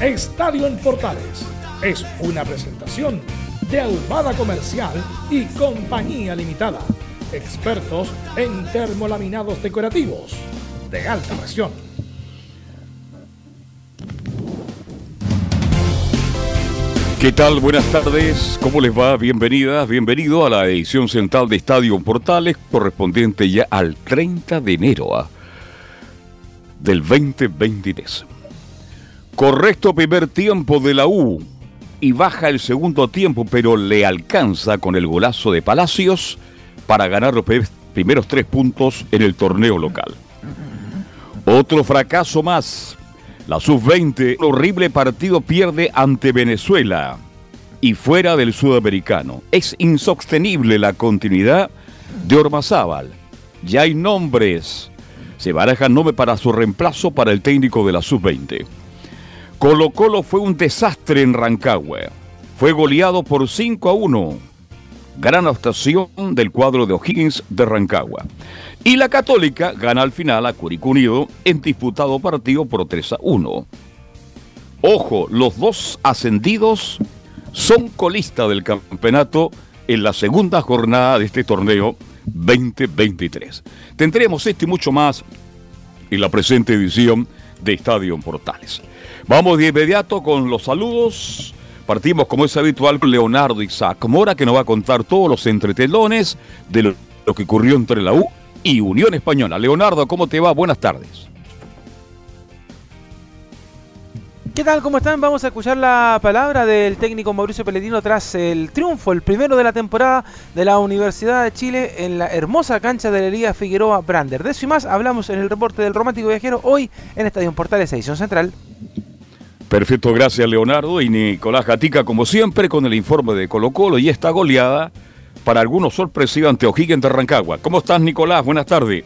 Estadio en Portales es una presentación de Ahumada Comercial y Compañía Limitada. Expertos en termolaminados decorativos de alta presión. ¿Qué tal? Buenas tardes. ¿Cómo les va? Bienvenidas, bienvenido a la edición central de Estadio Portales correspondiente ya al 30 de enero ¿ah? del 2023. Correcto primer tiempo de la U y baja el segundo tiempo, pero le alcanza con el golazo de Palacios para ganar los primeros tres puntos en el torneo local. Otro fracaso más la sub-20, un horrible partido pierde ante Venezuela y fuera del sudamericano. Es insostenible la continuidad de Ormazábal. Ya hay nombres. Se barajan nombres para su reemplazo para el técnico de la sub-20. Colo Colo fue un desastre en Rancagua. Fue goleado por 5 a 1. Gran actuación del cuadro de O'Higgins de Rancagua. Y la Católica gana al final a Curicó Unido en disputado partido por 3 a 1. Ojo, los dos ascendidos son colistas del campeonato en la segunda jornada de este torneo 2023. Tendremos este y mucho más en la presente edición de Estadio Portales. Vamos de inmediato con los saludos. Partimos como es habitual con Leonardo Isaac Mora que nos va a contar todos los entretelones de lo, lo que ocurrió entre la U y Unión Española. Leonardo, ¿cómo te va? Buenas tardes. ¿Qué tal? ¿Cómo están? Vamos a escuchar la palabra del técnico Mauricio Pellegrino tras el triunfo, el primero de la temporada de la Universidad de Chile en la hermosa cancha de la Liga Figueroa Brander. De eso y más hablamos en el reporte del Romántico Viajero hoy en Estadio Portales Edición Central. Perfecto, gracias Leonardo y Nicolás Gatica como siempre con el informe de Colo Colo y esta goleada para algunos sorpresiva ante O'Higgins de Rancagua. ¿Cómo estás, Nicolás? Buenas tardes.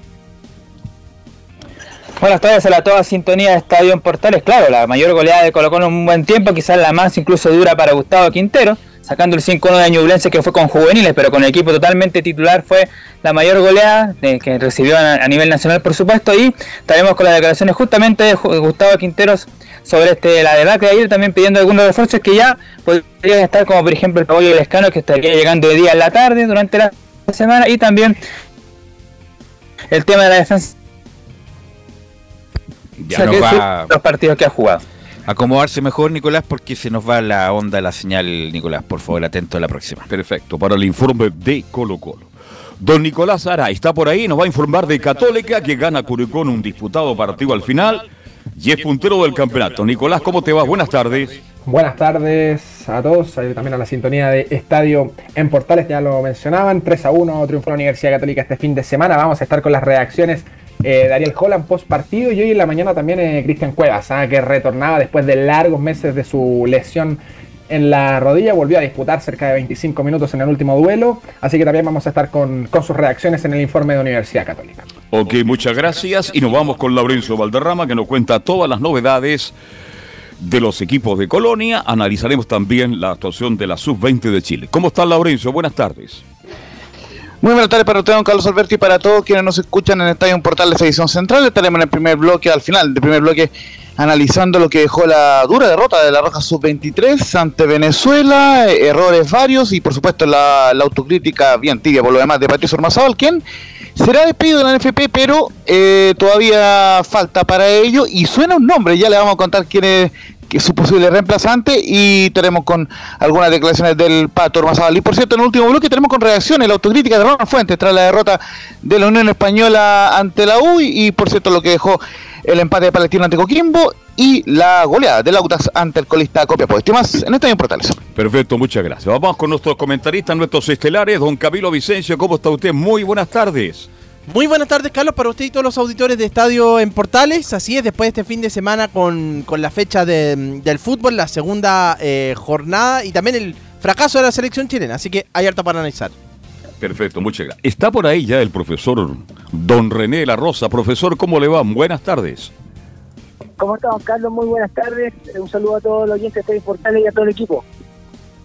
Buenas tardes a la toda sintonía de Estadio en Portales. Claro, la mayor goleada de Colo en un buen tiempo, quizás la más incluso dura para Gustavo Quintero, sacando el 5-1 de Ñublense que fue con juveniles, pero con el equipo totalmente titular fue la mayor goleada que recibió a, nivel nacional, por supuesto. Y estaremos con las declaraciones justamente de Gustavo Quinteros sobre este la debacle de ayer, también pidiendo algunos refuerzos que ya podrían estar, como por ejemplo el Pablo Lescano, que estaría llegando de día en la tarde durante la semana, y también el tema de la defensa. Ya nos va los partidos que ha jugado. Acomodarse mejor, Nicolás, porque se nos va la onda, la señal, Nicolás. Por favor, atento a la próxima. Perfecto, para el informe de Colo Colo. Don Nicolás Ara está por ahí, nos va a informar de Católica, que gana Curicón un disputado partido al final y es puntero del campeonato. Nicolás, ¿cómo te va? Buenas tardes. Buenas tardes a todos, también a la sintonía de Estadio en Portales, ya lo mencionaban, 3 a 1 triunfó la Universidad Católica este fin de semana, vamos a estar con las reacciones eh, de Ariel Holland post partido y hoy en la mañana también eh, Cristian Cuevas, ah, que retornaba después de largos meses de su lesión en la rodilla, volvió a disputar cerca de 25 minutos en el último duelo, así que también vamos a estar con, con sus reacciones en el informe de Universidad Católica. Ok, muchas gracias y nos vamos con Laurencio Valderrama que nos cuenta todas las novedades de los equipos de Colonia. Analizaremos también la actuación de la Sub-20 de Chile. ¿Cómo está Laurencio? Buenas tardes. Muy buenas tardes para usted, don Carlos Alberti, y para todos quienes nos escuchan en Estadio Portal de Edición Central. Estaremos en el primer bloque, al final del primer bloque, analizando lo que dejó la dura derrota de la Roja Sub-23 ante Venezuela, errores varios y, por supuesto, la, autocrítica bien tibia por lo demás de Patricio Ormazábal, quien será despedido de la NFP, pero eh, todavía falta para ello y suena un nombre, ya le vamos a contar quién es que su posible reemplazante y tenemos con algunas declaraciones del Pato Ormazábal. Y por cierto, en el último bloque tenemos con reacciones la autocrítica de Ronald Fuentes tras la derrota de la Unión Española ante la U y, por cierto lo que dejó el empate de Palestino ante Coquimbo y la goleada del Autas ante el colista Copiapó. más en Estadio Portales. Perfecto, muchas gracias. Vamos con nuestros comentaristas, nuestros estelares. Don Camilo Vicencio, ¿cómo está usted? Muy buenas tardes. Muy buenas tardes, Carlos, para usted y todos los auditores de Estadio en Portales. Así es, después de este fin de semana con, la fecha del fútbol, la segunda eh, jornada y también el fracaso de la selección chilena. Así que hay harta para analizar. Perfecto, muchas gracias. Está por ahí ya el profesor Don René La Rosa. Profesor, ¿cómo le va? Buenas tardes. ¿Cómo estamos, Carlos? Muy buenas tardes. Un saludo a todos los oyentes de Estadio Portales y a todo el equipo.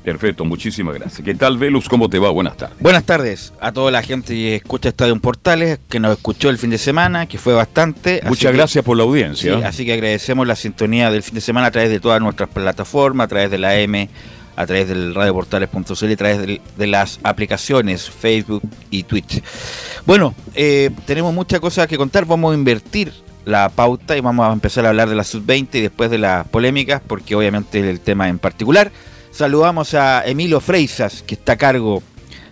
Perfecto, muchísimas gracias. ¿Qué tal, Velus? ¿Cómo te va? Buenas tardes. Buenas tardes a toda la gente que escucha Estadio en Portales, que nos escuchó el fin de semana, que fue bastante. Muchas gracias por la audiencia. así que agradecemos la sintonía del fin de semana a través de todas nuestras plataformas, a través de la M, a través del radioportales.cl, a través de, las aplicaciones Facebook y Twitch. Bueno, eh, tenemos muchas cosas que contar. Vamos a invertir la pauta y vamos a empezar a hablar de la sub-20 y después de las polémicas, porque obviamente el tema en particular. Saludamos a Emilio Freisas, que está a cargo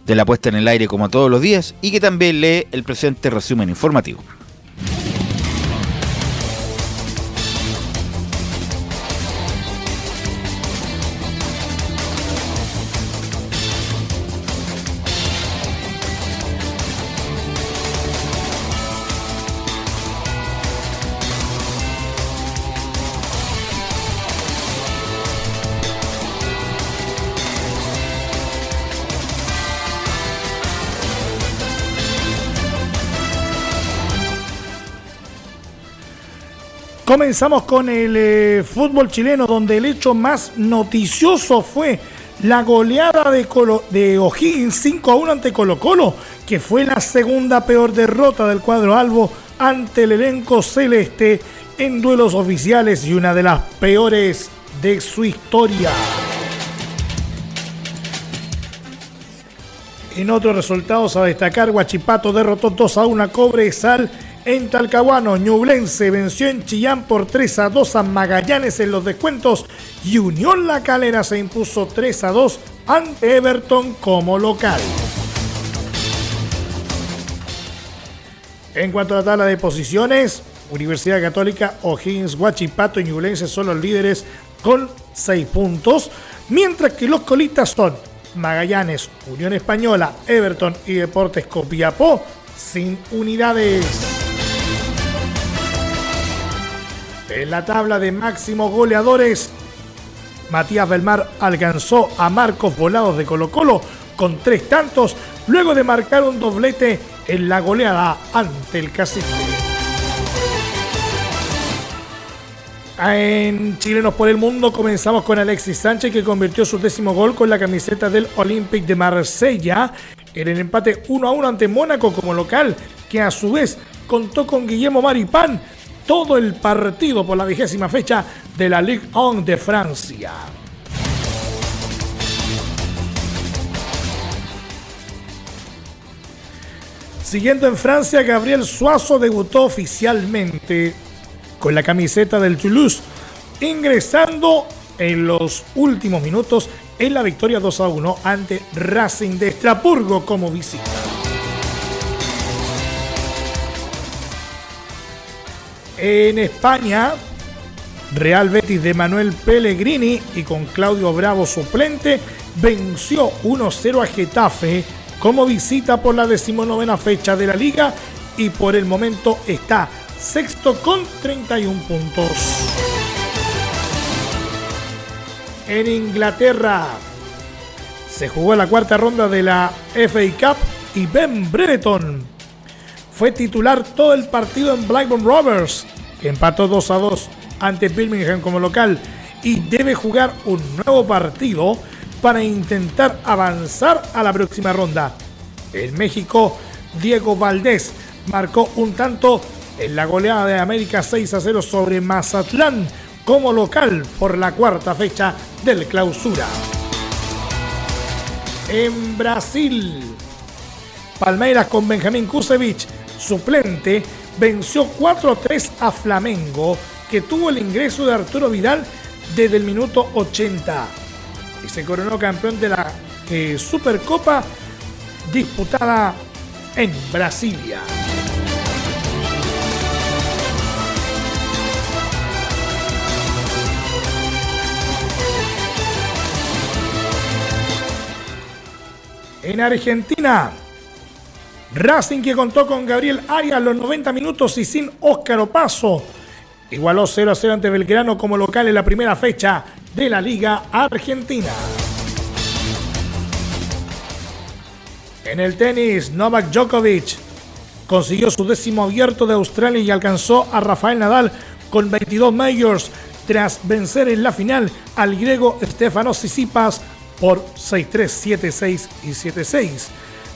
de la puesta en el aire como todos los días y que también lee el presente resumen informativo. Comenzamos con el eh, fútbol chileno, donde el hecho más noticioso fue la goleada de, O'Higgins 5 a 1 ante Colo Colo, que fue la segunda peor derrota del cuadro albo ante el elenco celeste en duelos oficiales y una de las peores de su historia. En otros resultados a destacar, Guachipato derrotó 2 a 1 a Cobre Sal en Talcahuano, Ñublense venció en Chillán por 3 a 2 a Magallanes en los descuentos y Unión La Calera se impuso 3 a 2 ante Everton como local. En cuanto a la tabla de posiciones, Universidad Católica, O'Higgins, Huachipato y Ñublense son los líderes con 6 puntos, mientras que los colitas son Magallanes, Unión Española, Everton y Deportes Copiapó sin unidades. En la tabla de máximos goleadores, Matías Belmar alcanzó a Marcos Volados de Colo Colo con tres tantos, luego de marcar un doblete en la goleada ante el Cacique. En Chilenos por el Mundo comenzamos con Alexis Sánchez que convirtió su décimo gol con la camiseta del Olympique de Marsella en el empate 1 a 1 ante Mónaco como local, que a su vez contó con Guillermo Maripán todo el partido por la vigésima fecha de la Ligue 1 de Francia. Siguiendo en Francia, Gabriel Suazo debutó oficialmente con la camiseta del Toulouse, ingresando en los últimos minutos en la victoria 2 a 1 ante Racing de Estrasburgo como visita. En España, Real Betis de Manuel Pellegrini y con Claudio Bravo suplente venció 1-0 a Getafe como visita por la decimonovena fecha de la liga y por el momento está sexto con 31 puntos. En Inglaterra se jugó la cuarta ronda de la FA Cup y Ben Brereton fue titular todo el partido en Blackburn Rovers, que empató 2 a 2 ante Birmingham como local y debe jugar un nuevo partido para intentar avanzar a la próxima ronda. En México, Diego Valdés marcó un tanto en la goleada de América 6 a 0 sobre Mazatlán como local por la cuarta fecha del clausura. En Brasil, Palmeiras con Benjamín Kusevich suplente, venció 4-3 a Flamengo, que tuvo el ingreso de Arturo Vidal desde el minuto 80 y se coronó campeón de la eh, Supercopa disputada en Brasilia. En Argentina, Racing que contó con Gabriel Arias los 90 minutos y sin Óscar Opaso. Igualó 0 a 0 ante Belgrano como local en la primera fecha de la Liga Argentina. En el tenis, Novak Djokovic consiguió su décimo abierto de Australia y alcanzó a Rafael Nadal con 22 majors tras vencer en la final al griego Stefanos Tsitsipas por 6-3, 7-6 y 7-6.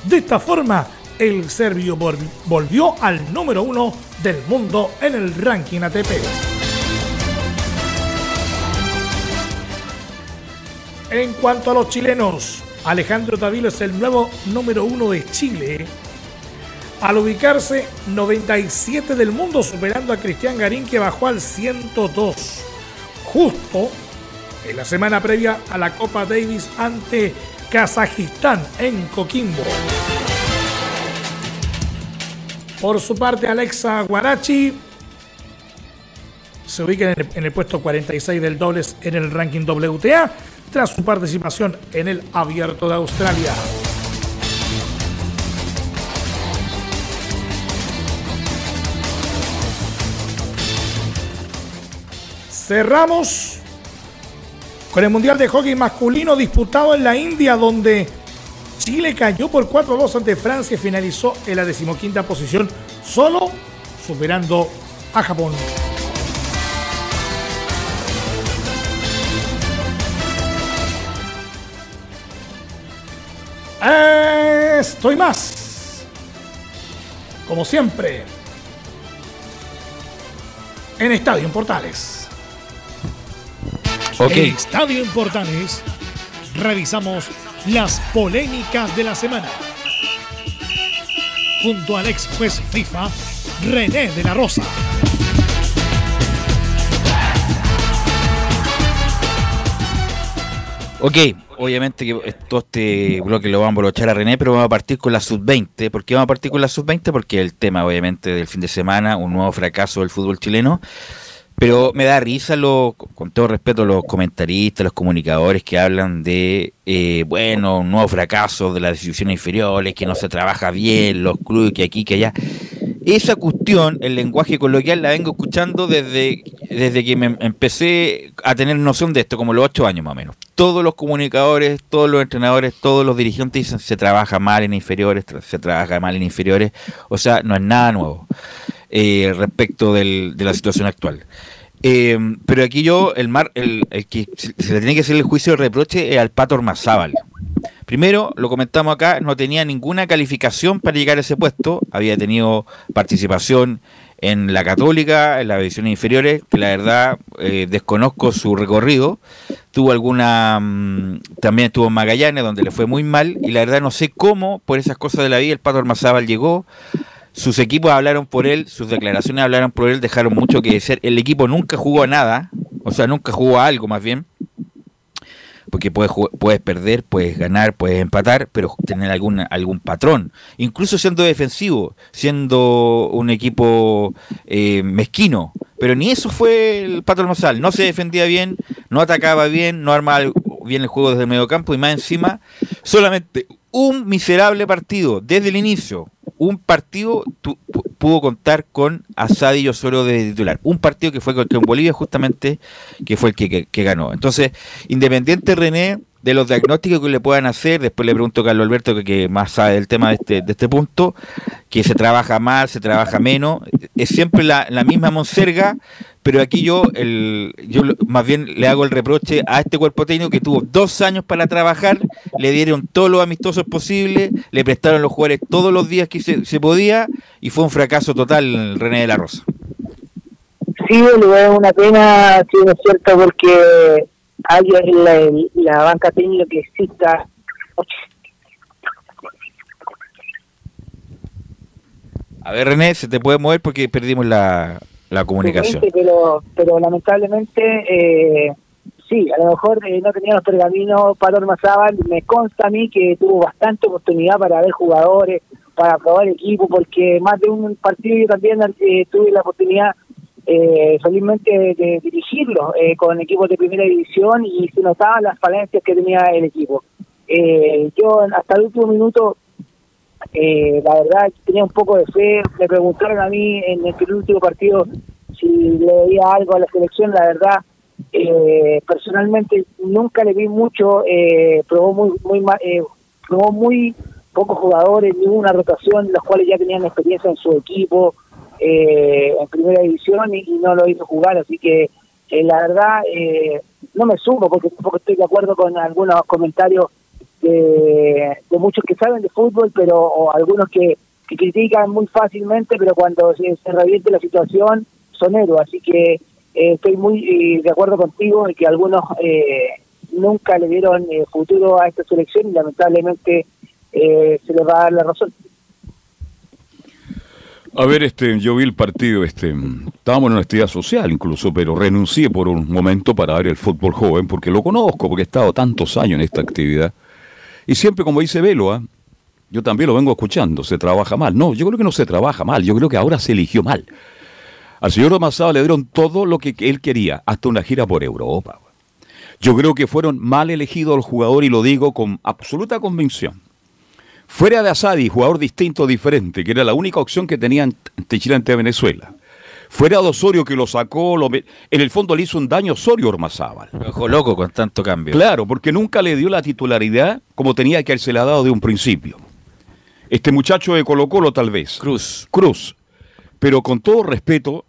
De esta forma, el serbio volvió al número uno del mundo en el ranking ATP. En cuanto a los chilenos, Alejandro Tavilo es el nuevo número uno de Chile. Al ubicarse 97 del mundo, superando a Cristian Garín que bajó al 102. Justo en la semana previa a la Copa Davis ante Kazajistán en Coquimbo. Por su parte, Alexa Guarachi se ubica en el, puesto 46 del dobles en el ranking WTA tras su participación en el Abierto de Australia. Cerramos con el Mundial de Hockey masculino disputado en la India, donde Chile cayó por 4-2 ante Francia y finalizó en la decimoquinta posición, solo superando a Japón. Estoy más. Como siempre. En Estadio en Portales. En Estadio en Portales revisamos las polémicas de la semana. Junto al ex juez FIFA, René de la Rosa. Ok, obviamente que todo este bloque lo vamos a aprovechar a René, pero vamos a partir con la sub-20. ¿Por qué vamos a partir con la sub-20? Porque el tema, obviamente, del fin de semana, un nuevo fracaso del fútbol chileno. Pero me da risa, lo, con todo respeto, los comentaristas, los comunicadores que hablan de, eh, bueno, un nuevo fracaso de las decisiones inferiores, que no se trabaja bien, los clubes, que aquí, que allá. Esa cuestión, el lenguaje coloquial, la vengo escuchando desde, desde que me empecé a tener noción de esto, como los ocho años más o menos. Todos los comunicadores, todos los entrenadores, todos los dirigentes dicen se trabaja mal en inferiores, se trabaja mal en inferiores. O sea, no es nada nuevo. Eh, respecto de la situación actual. Eh, pero aquí yo, el, mar, el, que se le tiene que hacer el juicio de reproche es al Pato Ormazábal. Primero, lo comentamos acá, no tenía ninguna calificación para llegar a ese puesto, había tenido participación en la Católica, en las divisiones inferiores, que la verdad eh, desconozco su recorrido. Tuvo alguna. Mm, también estuvo en Magallanes, donde le fue muy mal, y la verdad no sé cómo, por esas cosas de la vida, el Pato Ormazábal llegó sus equipos hablaron por él, sus declaraciones hablaron por él, dejaron mucho que decir. El equipo nunca jugó a nada, o sea, nunca jugó a algo más bien. Porque puedes, puedes perder, puedes ganar, puedes empatar, pero tener algún, algún patrón. Incluso siendo defensivo, siendo un equipo eh, mezquino. Pero ni eso fue el Pato Almozal. No se defendía bien, no atacaba bien, no armaba bien el juego desde el medio campo y más encima, solamente un miserable partido desde el inicio un partido pudo contar con Asadi y de titular. Un partido que fue con, Bolivia justamente, que fue el que, ganó. Entonces, Independiente René, de los diagnósticos que le puedan hacer, después le pregunto a Carlos Alberto, que, más sabe del tema de este, de este punto, que se trabaja mal, se trabaja menos, es siempre la, la misma monserga, pero aquí yo, el, yo más bien le hago el reproche a este cuerpo técnico que tuvo dos años para trabajar, le dieron todos los amistosos posibles, le prestaron los jugadores todos los días que se, podía y fue un fracaso total René de la Rosa. Sí, es una pena, sí, es cierto, porque hay la, la banca técnica que exista. A ver, René, se te puede mover porque perdimos la, la comunicación. Pero, pero lamentablemente eh, sí, a lo mejor eh, no tenía los pergaminos para Ormazábal, me consta a mí que tuvo bastante oportunidad para ver jugadores, para probar equipo, porque más de un partido yo también eh, tuve la oportunidad eh, felizmente de, dirigirlo eh, con equipos de primera división y se notaban las falencias que tenía el equipo. Eh, yo hasta el último minuto, eh, la verdad, tenía un poco de fe, me preguntaron a mí en el último partido si le veía algo a la selección, la verdad, eh, personalmente nunca le vi mucho, eh, probó muy, muy, eh, probó muy pocos jugadores, ni una rotación, los cuales ya tenían experiencia en su equipo, eh, en primera división y, no lo hizo jugar, así que eh, la verdad no me sumo porque tampoco estoy de acuerdo con algunos comentarios de, de muchos que saben de fútbol, pero o algunos que, que critican muy fácilmente, pero cuando se, se revierte la situación son héroes, así que eh, estoy muy eh, de acuerdo contigo en que algunos eh, nunca le dieron eh, futuro a esta selección y lamentablemente eh, se les va a dar la razón. A ver, este, yo vi el partido, este, estábamos en una actividad social incluso, pero renuncié por un momento para ver el fútbol joven, porque lo conozco, porque he estado tantos años en esta actividad. Y siempre, como dice Velo, ¿ah? yo también lo vengo escuchando, se trabaja mal. No, yo creo que no se trabaja mal, yo creo que ahora se eligió mal. Al señor Masada le dieron todo lo que él quería, hasta una gira por Europa. Yo creo que fueron mal elegidos los jugadores y lo digo con absoluta convicción. Fuera de Asadi, jugador distinto, diferente, que era la única opción que tenían ante Chile ante Venezuela. Fuera de Osorio que lo sacó, lo en el fondo le hizo un daño Osorio Ormazábal. Lo dejó loco con tanto cambio. Claro, porque nunca le dio la titularidad como tenía que haberse la dado de un principio. Este muchacho de Colo Colo tal vez. Cruz. Cruz. Pero con todo respeto,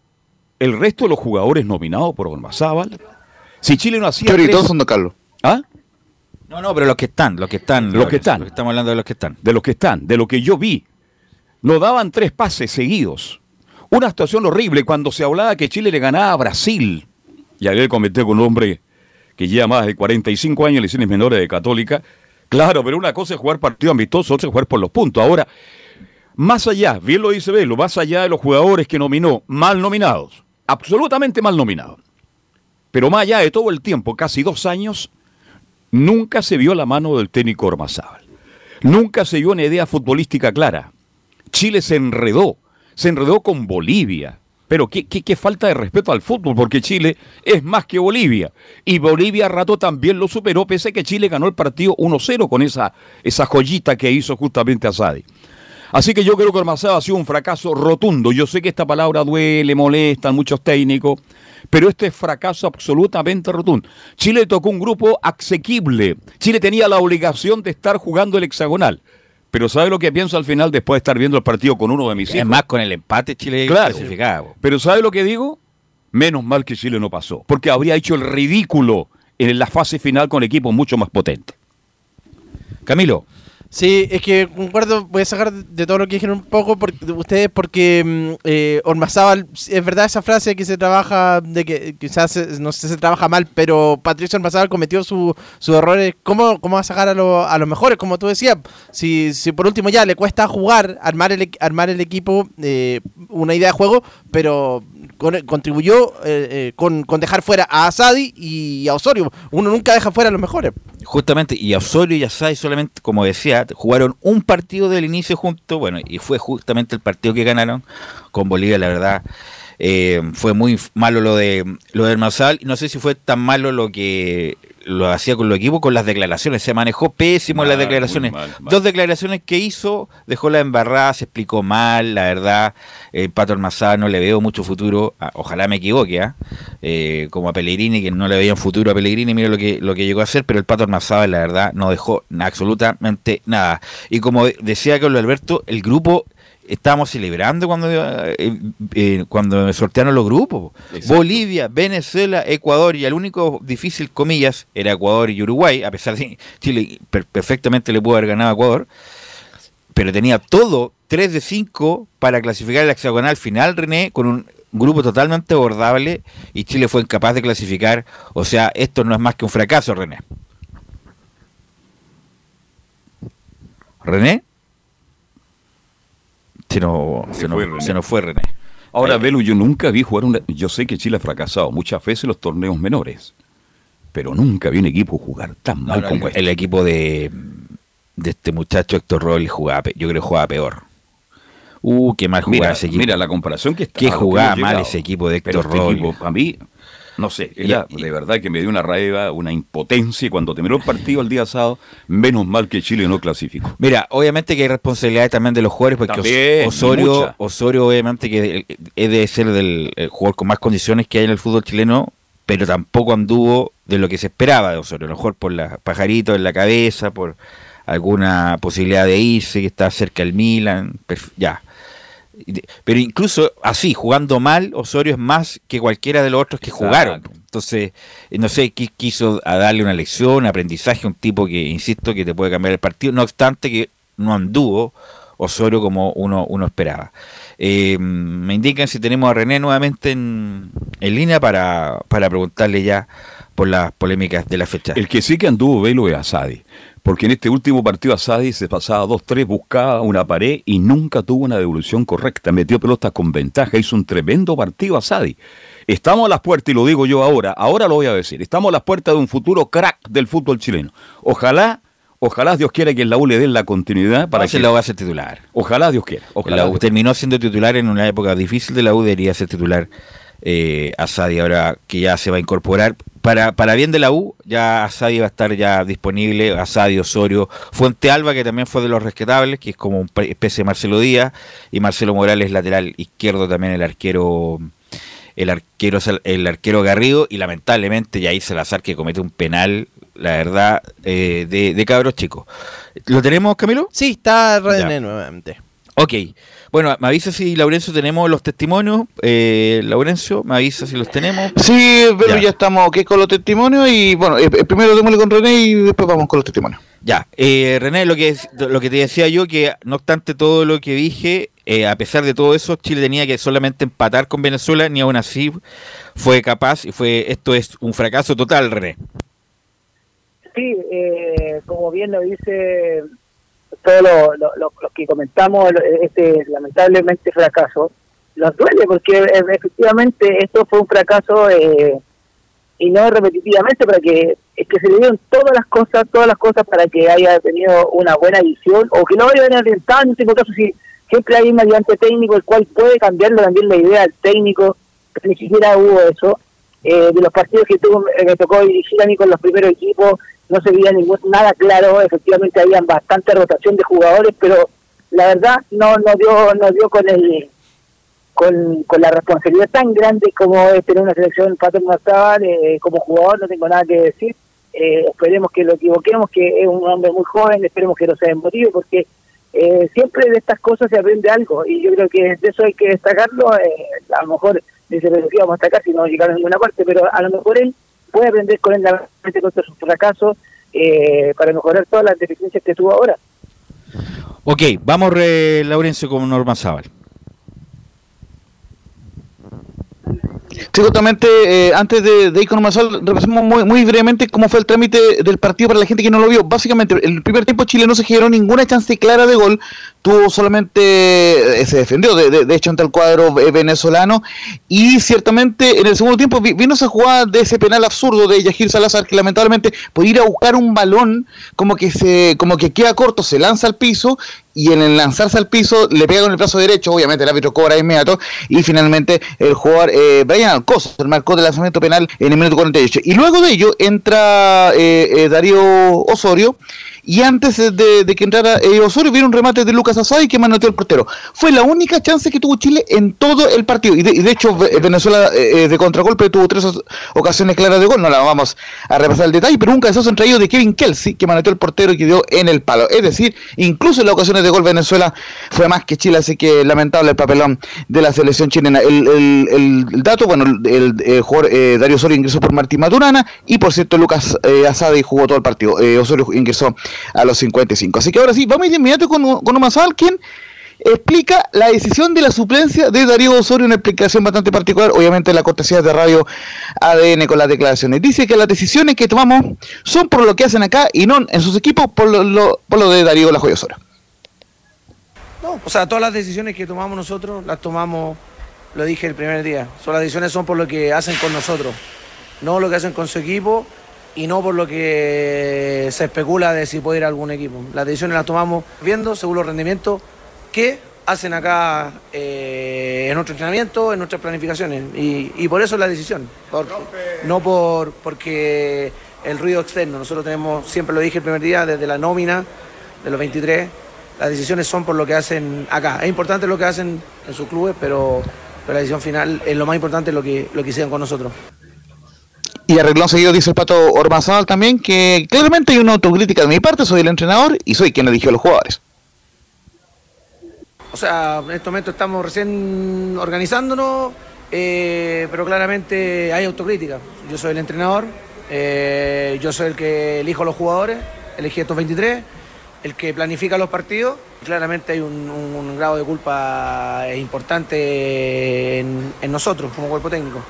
el resto de los jugadores nominados por Ormazábal, si Chile no hacía... Chori, tres- todos son de Carlos. ¿Ah? No, no, pero los que están, los que están. Los que están. Estamos hablando de los que están. de los que están, de lo que yo vi. No daban tres pases seguidos. Una situación horrible cuando se hablaba que Chile le ganaba a Brasil. Y ayer comenté con un hombre que lleva más de 45 años en lesiones menores de Católica. Claro, pero una cosa es jugar partido amistoso, otra es jugar por los puntos. Ahora, más allá, bien lo dice Velo, más allá de los jugadores que nominó, mal nominados, absolutamente mal nominados. Pero más allá de todo el tiempo, casi dos años, nunca se vio la mano del técnico Ormazábal. Nunca se vio una idea futbolística clara. Chile se enredó, se enredó con Bolivia. Pero qué, falta de respeto al fútbol, porque Chile es más que Bolivia. Y Bolivia a rato también lo superó, pese a que Chile ganó el partido 1-0 con esa, esa joyita que hizo justamente Asadi. Así que yo creo que Ormazábal ha sido un fracaso rotundo. Yo sé que esta palabra duele, molesta a muchos técnicos, pero este es fracaso absolutamente rotundo. Chile tocó un grupo asequible. Chile tenía la obligación de estar jugando el hexagonal. Pero ¿sabe lo que pienso al final después de estar viendo el partido con uno de mis Es hijos? más, con el empate Chile Claro. clasificaba. po. Pero ¿sabe lo que digo? Menos mal que Chile no pasó, porque habría hecho el ridículo en la fase final con equipos mucho más potentes. Camilo, Sí, es que concuerdo, voy a sacar de todo lo que dijeron un poco ustedes porque mm, eh, Ormazábal, es verdad esa frase que se trabaja, de que quizás no sé, se trabaja mal, pero Patricio Ormazábal cometió su- sus errores. ¿Cómo, ¿Cómo va a sacar a, lo- a los mejores? Como tú decías, si, si por último ya le cuesta jugar, armar el, armar el equipo, eh, una idea de juego, pero con- contribuyó eh, eh, con, con dejar fuera a Asadi y a Osorio. Uno nunca deja fuera a los mejores. justamente, y a Osorio y a Sai solamente, como decía, jugaron un partido del inicio juntos, bueno, y fue justamente el partido que ganaron con Bolivia, la verdad. eh, fue muy malo lo de lo de Marsal, y no sé si fue tan malo lo que lo hacía con los equipos, con las declaraciones, se manejó pésimo en las Mal, declaraciones. mal, mal. Dos declaraciones que hizo, dejó la embarrada, se explicó mal, la verdad, el Pato Almazá no le veo mucho futuro, ah, ojalá me equivoque, ¿ah? Eh, como a Pellegrini, que no le veían futuro a Pellegrini, mira lo que, lo que llegó a hacer, pero el Pato Almazá, la verdad, no dejó absolutamente nada. Y como decía Carlos Alberto, el grupo estábamos celebrando cuando, eh, eh, cuando sortearon los grupos. Exacto. Bolivia, Venezuela, Ecuador y el único difícil, comillas, era Ecuador y Uruguay, a pesar de que Chile per- perfectamente le pudo haber ganado a Ecuador, pero tenía todo 3 de 5 para clasificar el hexagonal final, René, con un grupo totalmente abordable y Chile fue incapaz de clasificar. O sea, esto no es más que un fracaso, René. ¿René? Se nos, Se fue René. se nos fue René. Ahora, Ahí. Velo, yo nunca vi jugar una... Yo sé que Chile ha fracasado muchas veces en los torneos menores. pero nunca vi un equipo jugar tan mal No, no, como el, este. el equipo de, de este muchacho Héctor Roll jugaba, yo creo que jugaba peor. Uh, qué mal jugaba Mira, ese equipo. mira la comparación que está. Qué que jugaba mal llegado. ese equipo de Héctor este Roll. equipo, a mí, no sé, era Y- de verdad que me dio una raiva, una impotencia. Y cuando terminó el partido el día sábado, menos mal que Chile no clasificó. Mira, obviamente que hay responsabilidades también de los jugadores, porque También, Os- Osorio, mucha. Osorio obviamente que es de ser del el jugador con más condiciones que hay en el fútbol chileno, pero tampoco anduvo de lo que se esperaba de Osorio, a lo mejor por los pajaritos en la cabeza, por alguna posibilidad de irse, que está cerca del Milan, ya. Pero incluso así, jugando mal, Osorio es más que cualquiera de los otros que Exacto. jugaron. Entonces, eh, no sé, qui- quiso darle una lección, un aprendizaje, un tipo que, insisto, que te puede cambiar el partido, no obstante que no anduvo Osorio como uno, uno esperaba. Eh, me indican si tenemos a René nuevamente en, en línea para, para preguntarle ya por las polémicas de la fecha. El que sí que anduvo velo es Asadi. Porque en este último partido Asadi se pasaba 2-3, buscaba una pared y nunca tuvo una devolución correcta. Metió pelotas con ventaja, hizo un tremendo partido Asadi. Estamos a las puertas, y lo digo yo ahora, ahora lo voy a decir, estamos a las puertas de un futuro crack del fútbol chileno. Ojalá, ojalá Dios quiera que en la U le den la continuidad para que... la U va a ser titular. Ojalá Dios quiera. Ojalá La U terminó siendo titular en una época difícil de la U, debería ser titular eh, Asadi ahora que ya se va a incorporar. Para, para bien de la U, ya Asadi va a estar ya disponible, Asadi, Osorio, Fuente Alba, que también fue de los rescatables, que es como una especie de Marcelo Díaz, y Marcelo Morales, lateral izquierdo también el arquero el arquero el arquero Garrido y lamentablemente Yair Salazar que comete un penal la verdad eh, de, de cabros chicos ¿lo tenemos Camilo? Sí, está Ya. René nuevamente. Ok. Bueno, me avisa si, Laurencio, tenemos los testimonios. Eh, Laurencio, me avisa si los tenemos. Sí, pero Ya. ya, estamos ok con los testimonios y bueno, eh, eh, primero démosle con René y después vamos con los testimonios. Ya, eh, René, lo que, lo que te decía yo, que no obstante todo lo que dije, eh, a pesar de todo eso, Chile tenía que solamente empatar con Venezuela, ni aún así fue capaz, y fue esto es un fracaso total, René. Sí, eh, como bien lo dice todos lo, lo- lo- los que comentamos, lo- este lamentablemente fracaso, nos duele porque eh, efectivamente esto fue un fracaso eh, y no repetitivamente, para que es que se le dieron todas las cosas, todas las cosas para que haya tenido una buena visión o que no vaya a orientado, en este caso si siempre hay un ayudante técnico el cual puede cambiarle también la idea al técnico, pero ni siquiera hubo eso. Eh, de los partidos que tuvo, eh, me tocó dirigir a mí con los primeros equipos, no se veía ningún, nada claro, efectivamente había bastante rotación de jugadores, pero la verdad no no dio no dio con el con, la responsabilidad tan grande como es tener una selección Patrick Marzabal, eh, como jugador no tengo nada que decir, eh, esperemos que lo equivoquemos, que es un hombre muy joven, esperemos que no se desmotive, porque eh, siempre de estas cosas se aprende algo, y yo creo que de eso hay que destacarlo, eh, a lo mejor dice, ¿qué vamos a destacar si no llegaron a ninguna parte? Pero a lo mejor él puede aprender con él la contra sus fracasos eh, para mejorar todas las deficiencias que tuvo ahora. Ok, vamos, re, Laurencio, con Norma Zaval. Sí, justamente, eh, antes de, de ir con Masal, repasemos muy, muy brevemente cómo fue el trámite del partido para la gente que no lo vio. Básicamente, el primer tiempo Chile no se generó ninguna chance clara de gol, tuvo solamente, eh, se defendió, de, de- hecho, ante el cuadro eh, venezolano, y ciertamente en el segundo tiempo vi- vino esa jugada de ese penal absurdo de Yajir Salazar, que lamentablemente por ir a buscar un balón, como que se como que queda corto, se lanza al piso, y en el lanzarse al piso le pega con el brazo derecho, obviamente el árbitro cobra inmediato, y finalmente el jugador eh, Brian Alcocer marcó el lanzamiento penal en el minuto 48. Y luego de ello entra eh, eh, Darío Osorio, y antes de, que entrara eh, Osorio viene un remate de Lucas Asadi que manoteó el portero. Fue la única chance que tuvo Chile en todo el partido. Y de, y de hecho Ve- Venezuela eh, eh, de contragolpe tuvo tres ocasiones claras de gol. No la vamos a repasar el detalle, pero un cabezazo entre ellos de Kevin Kelsey que manoteó el portero y que dio en el palo. Es decir, incluso en las ocasiones de gol Venezuela fue más que Chile, así que lamentable el papelón de la selección chilena. El, dato, bueno, el, eh, jugador eh, Darío Osorio ingresó por Martín Maturana y por cierto Lucas Asadi jugó todo el partido. Osorio ingresó a los 55. Así que ahora sí, vamos de inmediato con, con Omazal, quien explica la decisión de la suplencia de Darío Osorio, una explicación bastante particular, obviamente la cortesía de Radio ADN con las declaraciones. Dice que las decisiones que tomamos son por lo que hacen acá y no en sus equipos por lo, lo- por lo de Darío La Joya Osorio. No, o sea, todas las decisiones que tomamos nosotros las tomamos, lo dije el primer día. Son las decisiones son por lo que hacen con nosotros, no lo que hacen con su equipo. Y no por lo que se especula de si puede ir a algún equipo. Las decisiones las tomamos viendo según los rendimientos que hacen acá eh, en nuestro entrenamiento, en nuestras planificaciones. Y, por eso es la decisión. No por porque el ruido externo. Nosotros tenemos, siempre lo dije el primer día, desde la nómina de los 23, las decisiones son por lo que hacen acá. Es importante lo que hacen en sus clubes, pero, pero la decisión final es lo más importante lo que, lo que hicieron con nosotros. Y arreglón seguido dice el Pato Ormazábal también que claramente hay una autocrítica de mi parte, soy el entrenador y soy quien eligió a los jugadores. O sea, en este momento estamos recién organizándonos, eh, pero claramente hay autocrítica. Yo soy el entrenador, eh, yo soy el que elijo a los jugadores, elegí estos 23, el que planifica los partidos. Claramente hay un, grado de culpa importante en nosotros como cuerpo técnico.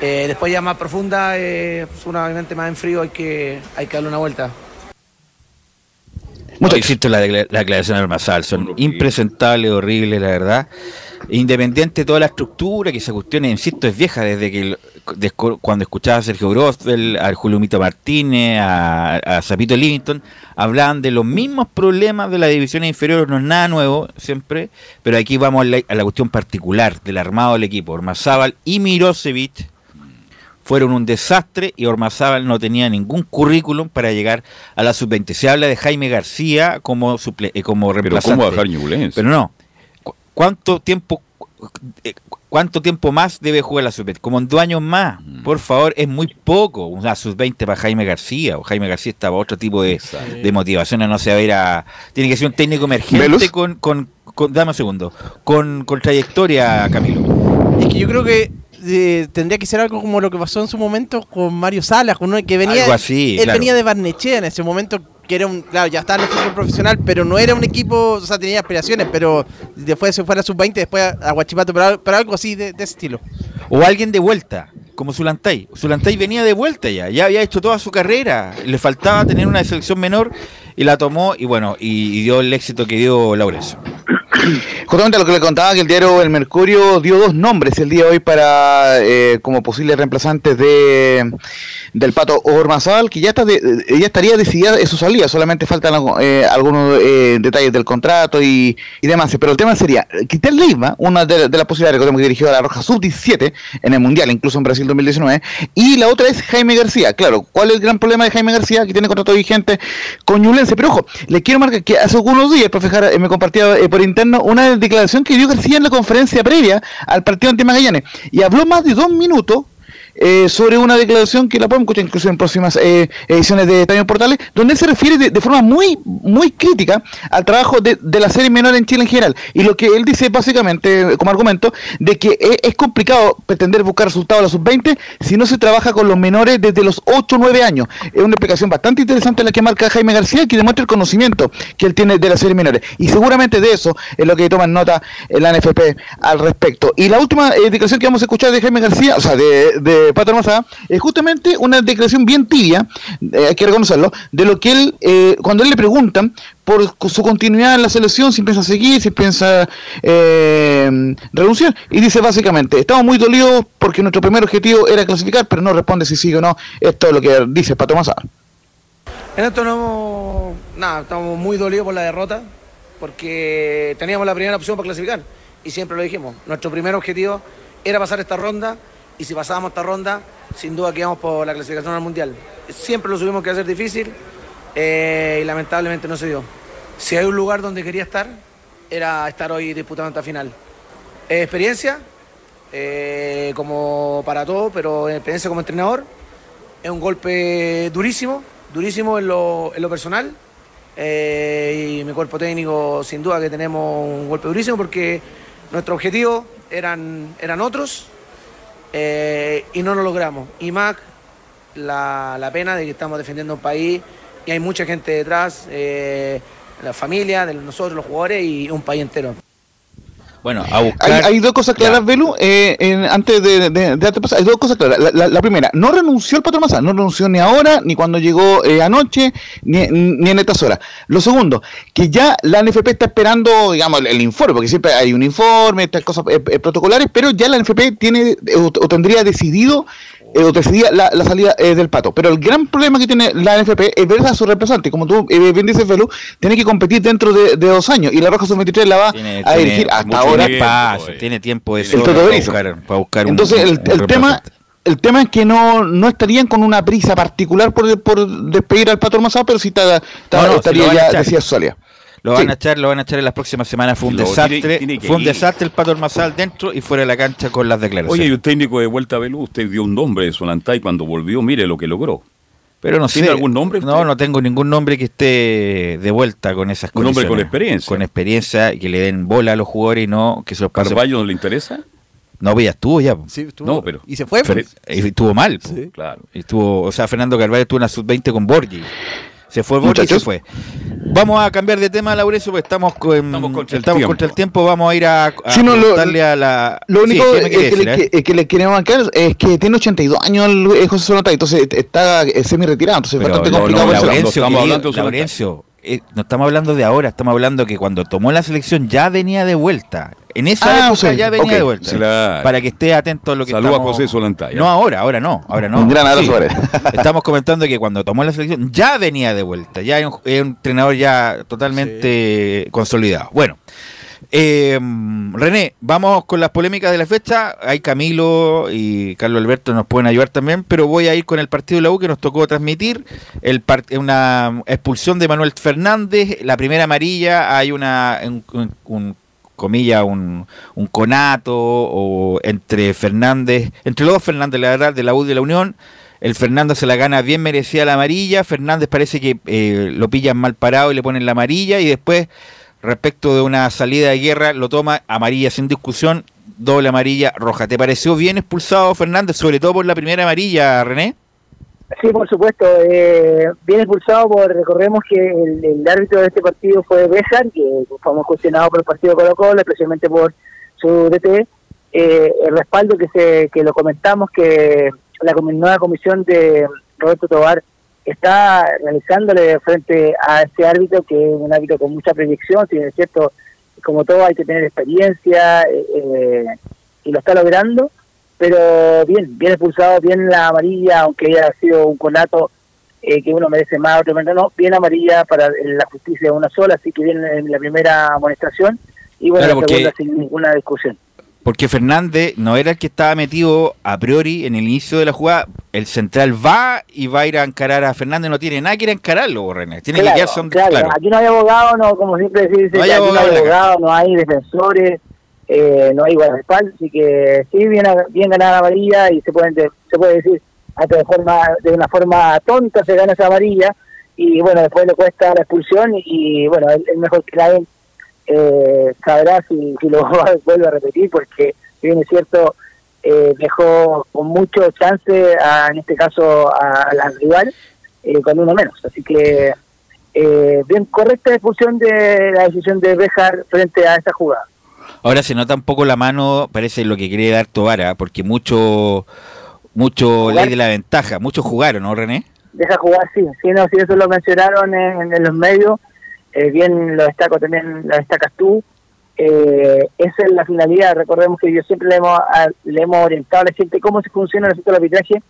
Eh, después ya más profunda, eh, pues, una, obviamente más en frío, hay que, hay que darle una vuelta. No, insisto, la, la declaración de Ormazal son impresentables, horribles, la verdad. Independiente de toda la estructura, que esa cuestión, insisto, es vieja desde que el- de- cuando escuchaba a Sergio Grosfeld, a Julio Mito Martínez, a, a Zapito Livington, hablaban de los mismos problemas de las divisiones inferiores, no es nada nuevo siempre, pero aquí vamos a la, a la cuestión particular del armado del equipo. Ormazábal y Mirosevic fueron un desastre y Ormazábal no tenía ningún currículum para llegar a la sub-20. Se habla de Jaime García como suple eh, como Pero reemplazante. ¿cómo bajar Ñublense? Pero no. ¿Cu- ¿Cuánto tiempo eh, cuánto tiempo más debe jugar la sub-20? Como en dos años más. Mm. Por favor, es muy poco una sub-20 para Jaime García. O Jaime García estaba otro tipo de, de motivaciones, no se va a ir a... Tiene que ser un técnico emergente con, con, con- Dame un segundo. Con, con trayectoria, Camilo. Es que yo creo que eh, tendría que ser algo como lo que pasó en su momento con Mario Salas, con uno que venía. Algo así, Él claro. venía de Barnechea en ese momento, que era un. Claro, ya estaba en el fútbol profesional, pero no era un equipo. O sea, tenía aspiraciones, pero después se fue a la sub-20, después a Guachipato, pero algo así de, de ese estilo. O alguien de vuelta, como Zulantay. Zulantay venía de vuelta ya, ya había hecho toda su carrera. Le faltaba tener una selección menor y la tomó y bueno, y, dio el éxito que dio Laurencio. Justamente lo que le contaba que el diario El Mercurio dio dos nombres el día de hoy para eh, como posibles reemplazantes de del pato Ormazal, que ya está de- eh, ya estaría decidida su salida, solamente faltan eh, algunos eh, detalles del contrato y, y demás. Pero el tema sería quitar Leiva, una de, las posibilidades, que dirigió a la Roja Sub-17 en el Mundial, incluso en Brasil 2019, y la otra es Jaime García. Claro, ¿cuál es el gran problema de Jaime García? Que tiene contrato vigente con Pero ojo, le quiero marcar que hace algunos días profe Jara, eh, me compartía eh, por interno una declaración que dio García en la conferencia previa al partido ante Magallanes. Y habló más de dos minutos eh, sobre una declaración que la podemos escuchar incluso en próximas eh, ediciones de Estadio Portales, donde él se refiere de, de forma muy muy crítica al trabajo de, de la serie menor en Chile en general. Y lo que él dice básicamente como argumento de que es, es complicado pretender buscar resultados a los sub-20 si no se trabaja con los menores desde los 8 o 9 años. Es una explicación bastante interesante la que marca Jaime García que demuestra el conocimiento que él tiene de la serie menores. Y seguramente de eso es lo que toman nota en la NFP al respecto. Y la última eh, declaración que vamos a escuchar de Jaime García, o sea, de Pato Hermosa, es justamente una declaración bien tibia, eh, hay que reconocerlo, de lo que él, eh, cuando él le preguntan por su continuidad en la selección, si piensa seguir, si piensa eh, renunciar, y dice básicamente, estamos muy dolidos porque nuestro primer objetivo era clasificar, pero no responde si sigue o no, esto es lo que dice Pato Massa. En esto no nada, estamos muy dolidos por la derrota, porque teníamos la primera opción para clasificar, y siempre lo dijimos, nuestro primer objetivo era pasar esta ronda, y si pasábamos esta ronda, sin duda quedamos por la clasificación al Mundial. Siempre lo tuvimos que hacer difícil, eh, y lamentablemente no se dio. Si hay un lugar donde quería estar, era estar hoy disputando esta final. Eh, experiencia, como para todo, pero experiencia como entrenador, es un golpe durísimo, durísimo en lo, en lo personal. eh, y mi cuerpo técnico, sin duda que tenemos un golpe durísimo porque nuestros objetivos eran, eran otros eh, y no lo logramos. Y más la, la pena de que estamos defendiendo un país y hay mucha gente detrás, eh, la familia, de nosotros, los jugadores y un país entero. Bueno, a Hay, buscar. hay dos cosas claras, Belu, eh, en- antes de, de, de pasar, hay dos cosas claras. La, la- la primera, no renunció el patrón Massa, no renunció ni ahora, ni cuando llegó eh, anoche, ni, ni en estas horas. Lo segundo, que ya la NFP está esperando, digamos, el, el informe, porque siempre hay un informe, estas cosas eh, eh, protocolares, pero ya la NFP tiene eh, o, o tendría decidido eh, o decidía la, la salida eh, del pato. Pero el gran problema que tiene la NFP es ver a su representante. Como tú eh, bien dices, Felu, tiene que competir dentro de, de dos años. Y la Roja Sub-23 la va Tiene, a tiene dirigir hasta ahora. espacio, tiene tiempo Toto para buscar, para buscar un- Entonces, el, un el tema reemplazante. el tema es que no, no estarían con una prisa particular por, por despedir al Pato Ormazado, pero sí está, está- No, no, si estaría ya, decía Solia. Lo van Sí. a echar, lo van a echar en las próximas semanas. Fue un Lo desastre. tiene- tiene que fue un ir. desastre el Pato Ormazal dentro y fuera de la cancha con las declaraciones. Oye, y un técnico de vuelta a Belú, usted dio un nombre de Solantay cuando volvió, mire lo que logró. Pero no sé. ¿Tiene algún nombre No, usted? no tengo ningún nombre que esté de vuelta con esas Un hombre con experiencia. Con experiencia y que le den bola a los jugadores y no que se los pase. ¿Carballo no le interesa? No, pues ya estuvo ya. po. Sí, estuvo- No, pero- ¿Y se fue? Pues? Y estuvo mal. po. Sí. Claro. Y Estuvo, o sea, Fernando Carvalho estuvo en la sub-20 con Borgi. Se fue Borgi y se fue. Vamos a cambiar de tema, Laurencio, porque estamos, con, Estamos contra el estamos tiempo. contra el tiempo. Vamos a ir a, a Sí, no, lo- preguntarle a la. Lo único ¿qué me eh, que, decir, le, eh? que- que le queremos marcar es que tiene 82 años el eh, José entonces está semi retirado, entonces es bastante complicado no. Laurencio. Laurencio, eh, no estamos hablando de ahora, estamos hablando que cuando tomó la selección ya venía de vuelta. En esa Ah, época sí, ya venía de vuelta. Claro. Para que esté atento a lo que Saluda a estamos- José Solantay, ¿eh? No ahora, ahora no, ahora no. Un gran abrazo Sí. Estamos comentando que cuando tomó la selección ya venía de vuelta, ya es un, es un entrenador ya totalmente consolidado. Bueno, eh, René, vamos con las polémicas de la fecha. Hay Camilo y Carlos Alberto nos pueden ayudar también, pero voy a ir con el partido de la U que nos tocó transmitir. El una expulsión de Manuel Fernández, la primera amarilla, hay una un, un- un- un, conato o entre Fernández, entre los dos Fernández, la verdad, de la U de la Unión. El Fernández se la gana bien merecida la amarilla. Fernández parece que eh, lo pillan mal parado y le ponen la amarilla. Y después, respecto de una salida de guerra, lo toma amarilla sin discusión, doble amarilla roja. ¿Te pareció bien expulsado Fernández, sobre todo por la primera amarilla, René? Sí, por supuesto. Eh, bien expulsado por, recordemos que el, árbitro de este partido fue Béjar, que fue muy cuestionado por el partido Colo Colo, especialmente por su DT. Eh, el respaldo que se que lo comentamos, que la nueva comisión de Roberto Tobar está realizándole frente a este árbitro, que es un árbitro con mucha proyección, si bien es cierto, como todo hay que tener experiencia eh, eh, y lo está logrando pero bien, bien expulsado, bien la amarilla, aunque haya sido un conato eh, que uno merece más, otro menos, no, bien amarilla para la justicia una sola, así que bien en la primera amonestación y bueno, Claro, la segunda sin ninguna discusión. Porque Fernández no era el que estaba metido a priori en el inicio de la jugada. El central va y va a ir a encarar a Fernández. No tiene nada que ir a encararlo, René. Tiene claro, que quedarse donde- claro, claro. aquí no hay abogado, no, como siempre se dice, No hay aquí abogado no hay abogado, no hay defensores, eh, no hay guardaespaldas, así que sí, bien, bien ganada la amarilla y se puede, se puede decir hasta de, forma, de una forma tonta se gana esa amarilla y bueno, después le cuesta la expulsión y, bueno, el, el mejor que la eh, sabrá si, si lo vuelve a repetir porque si bien es cierto eh, dejó con mucho chance a, en este caso a, la rival eh, con uno menos así que eh, bien correcta expulsión de la decisión de Bejar frente a esa jugada Ahora se nota un poco la mano, parece lo que quiere dar Tobara, porque mucho mucho Jugar. ley de la ventaja. Muchos jugaron, ¿no, René? deja jugar sí, sí no, si eso lo mencionaron en, en los medios eh, bien lo destaco también lo destacas tú. Eh, esa es la finalidad. Recordemos que yo siempre le hemos orientado a la gente cómo se funciona el asunto del arbitraje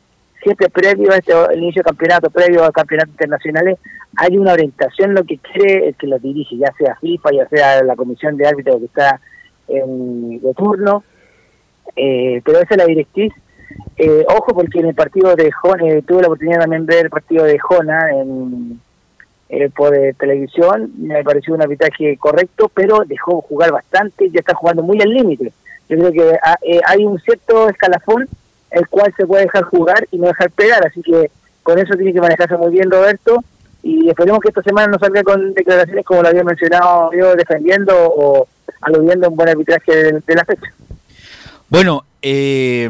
siempre previo a este inicio del campeonato previo a campeonatos internacionales hay una orientación lo que quiere el que lo dirige ya sea FIFA ya sea la comisión de árbitros que está en, de turno. Eh, pero esa es la directriz. Eh, ojo porque en el partido de Jona, eh, tuve la oportunidad también de ver el partido de Jona en, eh, por eh, televisión, me pareció un arbitraje correcto, pero dejó jugar bastante, ya está jugando muy al límite. Yo creo que ah, eh, hay un cierto escalafón el cual se puede dejar jugar y no dejar pegar, así que con eso tiene que manejarse muy bien Roberto y esperemos que esta semana no salga con declaraciones como lo había mencionado yo defendiendo o aludiendo a un buen arbitraje de, de la fecha. Bueno, eh,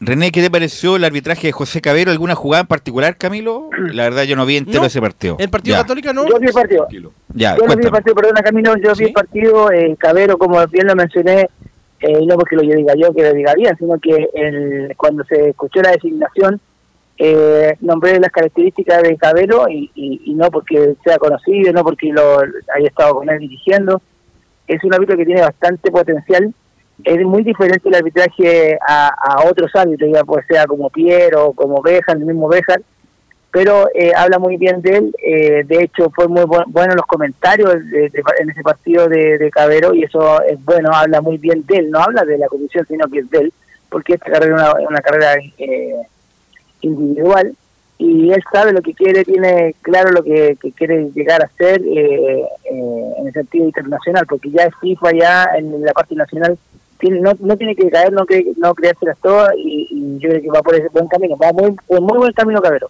René, ¿qué te pareció el arbitraje de José Cabero? ¿Alguna jugada en particular, Camilo? La verdad yo no vi entero No. ese partido. ¿El partido ya, Católica no? Yo vi el partido. Ya, yo no vi el partido, perdona Camilo, yo vi el partido, eh, Cabero, como bien lo mencioné, eh, y no porque lo yo diga yo que lo diga bien, sino que el, cuando se escuchó la designación, eh, nombré las características de Cabero y, y, y no porque sea conocido, no porque lo haya estado con él dirigiendo. Es un árbitro que tiene bastante potencial es muy diferente el arbitraje a, a otros árbitros, ya pues sea como Piero, como Bejar, el mismo Bejar, pero eh, habla muy bien de él. Eh, de hecho, fue muy bu bueno los comentarios de, en ese partido de, de, Cabero y eso es bueno, habla muy bien de él. No habla de la comisión, sino que es de él, porque esta carrera es una, carrera eh, individual y él sabe lo que quiere, tiene claro lo que, que quiere llegar a ser eh, en el sentido internacional, porque ya es FIFA, ya en la parte nacional tiene, no, no tiene que caer, no, cree, no creérselas todas y, y, yo creo que va por ese buen camino, va muy, por muy buen camino Cabero.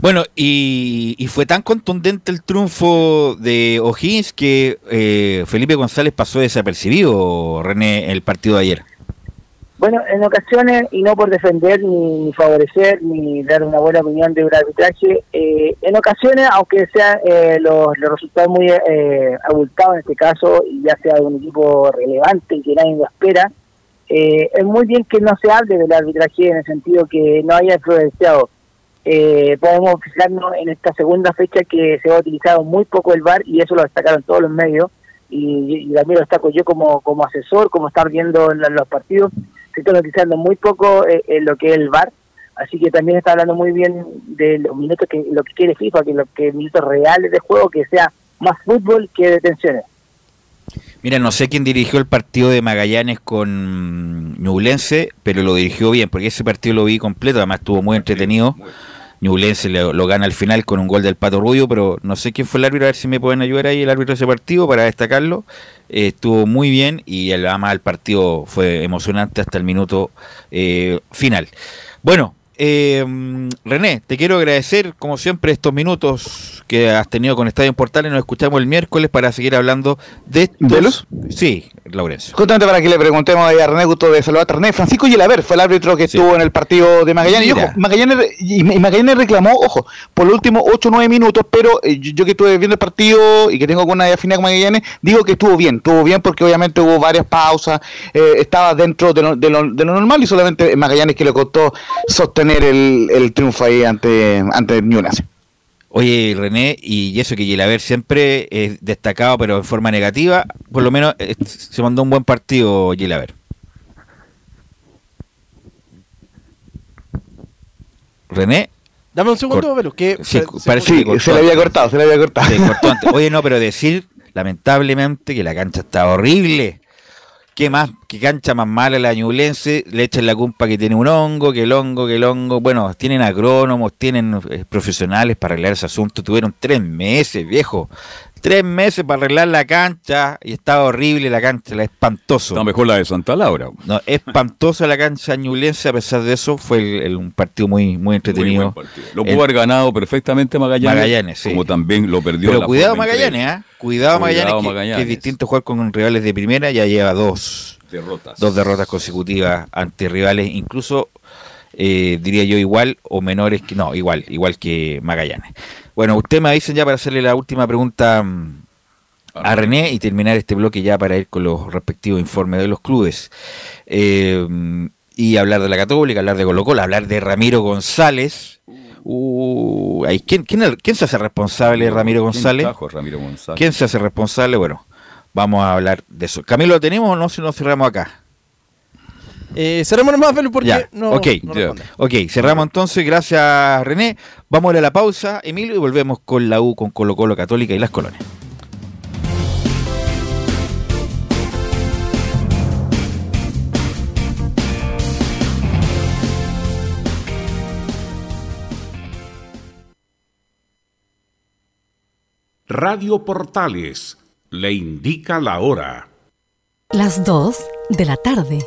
Bueno, y, y, fue tan contundente el triunfo de O'Higgins que eh, Felipe González pasó desapercibido, René, el partido de ayer. Bueno, en ocasiones, y no por defender, ni, favorecer, ni dar una buena opinión de un arbitraje, eh, en ocasiones, aunque sean eh, los, resultados muy eh, abultados en este caso, y ya sea de un equipo relevante que nadie lo espera, eh, es muy bien que no se hable del arbitraje en el sentido que no haya influenciado. Eh, podemos fijarnos en esta segunda fecha que se ha utilizado muy poco el VAR y eso lo destacaron todos los medios y, y también lo destaco yo como, como asesor, como estar viendo en los partidos, está utilizando muy poco eh, lo que es el VAR, así que también está hablando muy bien de los minutos que lo que quiere FIFA, que los que minutos reales de juego, que sea más fútbol que detenciones. Mira, no sé quién dirigió el partido de Magallanes con Ñublense, pero lo dirigió bien, porque ese partido lo vi completo, además estuvo muy entretenido. Ñublense lo, lo, gana al final con un gol del Pato Rubio, pero no sé quién fue el árbitro, a ver si me pueden ayudar ahí el árbitro de ese partido para destacarlo. Eh, estuvo muy bien y además el partido fue emocionante hasta el minuto eh, final. Bueno, eh, René, te quiero agradecer como siempre estos minutos que has tenido con Estadio Portales. Nos escuchamos el miércoles para seguir hablando de estos... ¿De los? Sí, Laurencio. Justamente para que le preguntemos a René, gusto de saludar a René. Francisco Gilaver fue el árbitro que sí. estuvo en el partido de Magallanes. Y, ojo, Magallanes, y Magallanes reclamó, ojo, por los últimos 8 o 9 minutos, pero eh, yo, yo, que estuve viendo el partido y que tengo alguna afinidad con Magallanes, digo que estuvo bien. Estuvo bien porque obviamente hubo varias pausas, eh, estaba dentro de lo, de, lo, de lo, normal y solamente Magallanes que le costó sostener el, el triunfo ahí ante, ante Newcastle. Oye, René, y eso que Gilaver siempre es destacado, pero en forma negativa, por lo menos eh, se mandó un buen partido Gilaver. René. Dame un segundo, pero que sí, se, parece, que se le había cortado, se le había cortado. Se cortó antes. Oye, no, pero decir lamentablemente que la cancha está horrible. ¿Qué más? ¿Qué cancha más mala la ñublense? Le echan la culpa que tiene un hongo, que el hongo, que el hongo. Bueno, tienen agrónomos, tienen eh, profesionales para arreglar ese asunto. Tuvieron tres meses, viejo. Tres meses para arreglar la cancha y estaba horrible la cancha, la espantoso. Está mejor la de Santa Laura. No, espantosa la cancha ñublense, a pesar de eso, fue el, el, un partido muy, muy entretenido. Muy lo pudo haber ganado perfectamente Magallanes. Magallanes, sí. Como también lo perdió. Pero cuidado Magallanes, ¿eh? Cuidado, cuidado Magallanes, que, Magallanes, que, es distinto jugar con rivales de primera, ya lleva dos derrotas. Dos derrotas consecutivas ante rivales, incluso eh, diría yo igual o menores que no, igual, igual que Magallanes. Bueno, usted me dicen ya para hacerle la última pregunta mm, a René y terminar este bloque ya para ir con los respectivos informes de los clubes. Eh, y hablar de la Católica, hablar de Colo Colo, hablar de Ramiro González. Uh, ¿quién, quién, quién, se hace responsable de Ramiro González? Ramiro González? ¿Quién se hace responsable? Bueno, vamos a hablar de eso. Camilo, ¿lo tenemos o no si nos cerramos acá? Eh, cerramos nomás, Felu, porque ya. no, okay. no ok, cerramos entonces. Gracias, René. Vamos a ir a la pausa, Emilio, y volvemos con la U, con Colo Colo Católica y las colonias. Radio Portales le indica la hora. Las 2 de la tarde,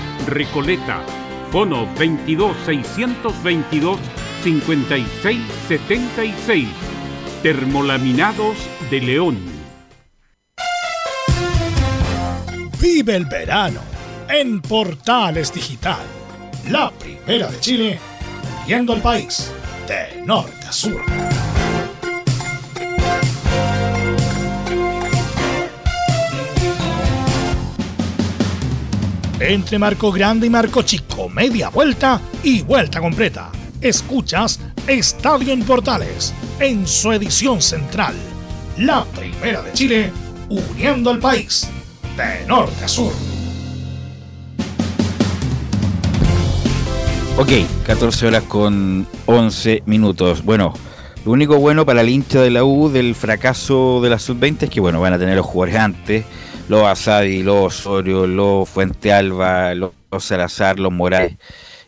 Recoleta. Fono 22 622 5676. Termolaminados de León. Vive el verano en Portales Digital, la primera de Chile, viendo el país de norte a sur. Entre Marco Grande y Marco Chico, media vuelta y vuelta completa. Escuchas Estadio en Portales en su edición central, la primera de Chile, uniendo al país de norte a sur. Ok, 14 horas con 11 minutos. Bueno, lo único bueno para el hincha de la U del fracaso de la sub-20 es que bueno, van a tener los jugadores antes, los Asadi, los Osorio, los Fuente Alba, los Salazar, los Morales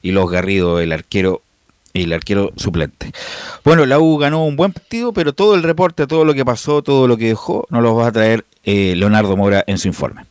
y los Garrido, el arquero y el arquero suplente. Bueno, la U ganó un buen partido, pero todo el reporte, todo lo que pasó, todo lo que dejó, nos lo va a traer eh, Leonardo Mora en su informe.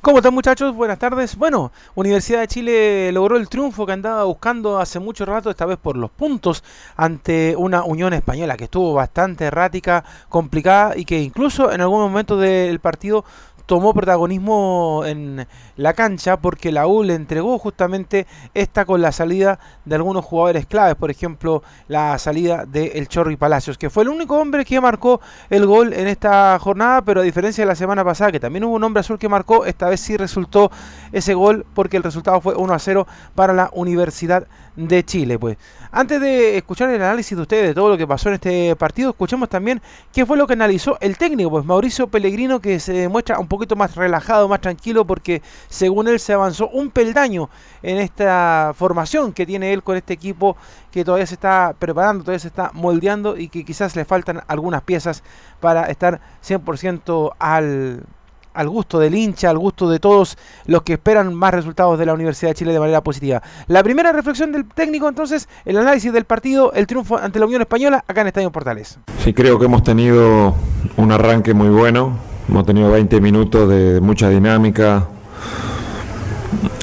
¿Cómo están muchachos? Buenas tardes. Bueno, Universidad de Chile logró el triunfo que andaba buscando hace mucho rato, esta vez por los puntos, ante una Unión Española que estuvo bastante errática, complicada y que incluso en algún momento del partido tomó protagonismo en la cancha porque la U le entregó justamente esta con la salida de algunos jugadores claves, por ejemplo la salida de El Chorri Palacios, que fue el único hombre que marcó el gol en esta jornada, pero a diferencia de la semana pasada, que también hubo un hombre azul que marcó, esta vez sí resultó ese gol porque el resultado fue 1 a 0 para la Universidad de Chile. Pues antes de escuchar el análisis de ustedes de todo lo que pasó en este partido, escuchemos también qué fue lo que analizó el técnico, pues Mauricio Pellegrino, que se muestra un poquito más relajado, más tranquilo, porque según él se avanzó un peldaño en esta formación que tiene él con este equipo que todavía se está preparando, todavía se está moldeando y que quizás le faltan algunas piezas para estar 100% al al gusto del hincha, al gusto de todos los que esperan más resultados de la Universidad de Chile de manera positiva. La primera reflexión del técnico entonces, el análisis del partido, el triunfo ante la Unión Española acá en Estadio Portales. Sí, creo que hemos tenido un arranque muy bueno, hemos tenido 20 minutos de mucha dinámica,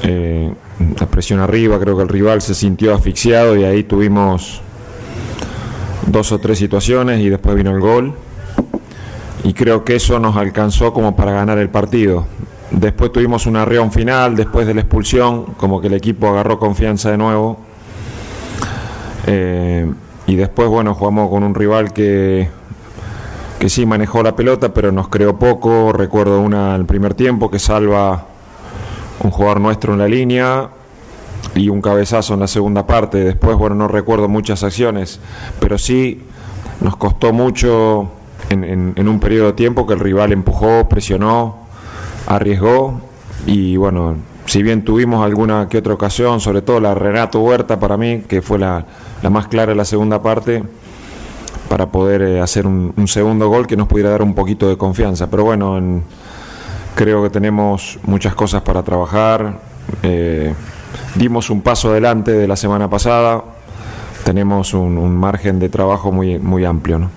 eh, la presión arriba, creo que el rival se sintió asfixiado y ahí tuvimos dos o tres situaciones y después vino el gol y creo que eso nos alcanzó como para ganar el partido. Después tuvimos una reunión final, después de la expulsión, como que el equipo agarró confianza de nuevo. Eh, y después, bueno, jugamos con un rival que, que sí manejó la pelota, pero nos creó poco. Recuerdo una el primer tiempo que salva un jugador nuestro en la línea y un cabezazo en la segunda parte. Después, bueno, no recuerdo muchas acciones, pero sí nos costó mucho en, un periodo de tiempo que el rival empujó, presionó, arriesgó y bueno, si bien tuvimos alguna que otra ocasión, sobre todo la Renato Huerta para mí, que fue la, más clara en la segunda parte, para poder eh, hacer un, segundo gol que nos pudiera dar un poquito de confianza. Pero bueno, creo que tenemos muchas cosas para trabajar. Eh, dimos un paso adelante de la semana pasada, tenemos un, margen de trabajo muy, muy amplio.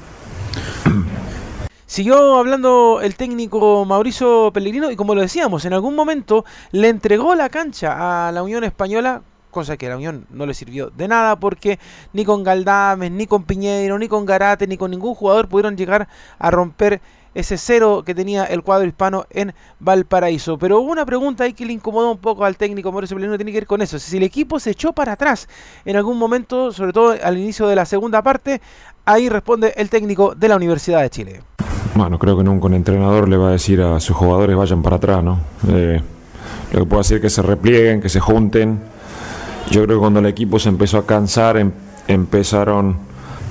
Siguió hablando el técnico Mauricio Pellegrino y como lo decíamos, en algún momento le entregó la cancha a la Unión Española cosa que a la Unión no le sirvió de nada porque ni con Galdames, ni con Piñeiro, ni con Garate, ni con ningún jugador pudieron llegar a romper ese cero que tenía el cuadro hispano en Valparaíso. Pero hubo una pregunta ahí que le incomodó un poco al técnico Mauricio Pellegrino, tiene que ver con eso. Si el equipo se echó para atrás en algún momento, sobre todo al inicio de la segunda parte, ahí responde el técnico de la Universidad de Chile. bueno, creo que nunca un entrenador le va a decir a sus jugadores vayan para atrás, ¿no? Eh, lo que puedo decir es que se replieguen, que se junten. Yo creo que cuando el equipo se empezó a cansar, em- empezaron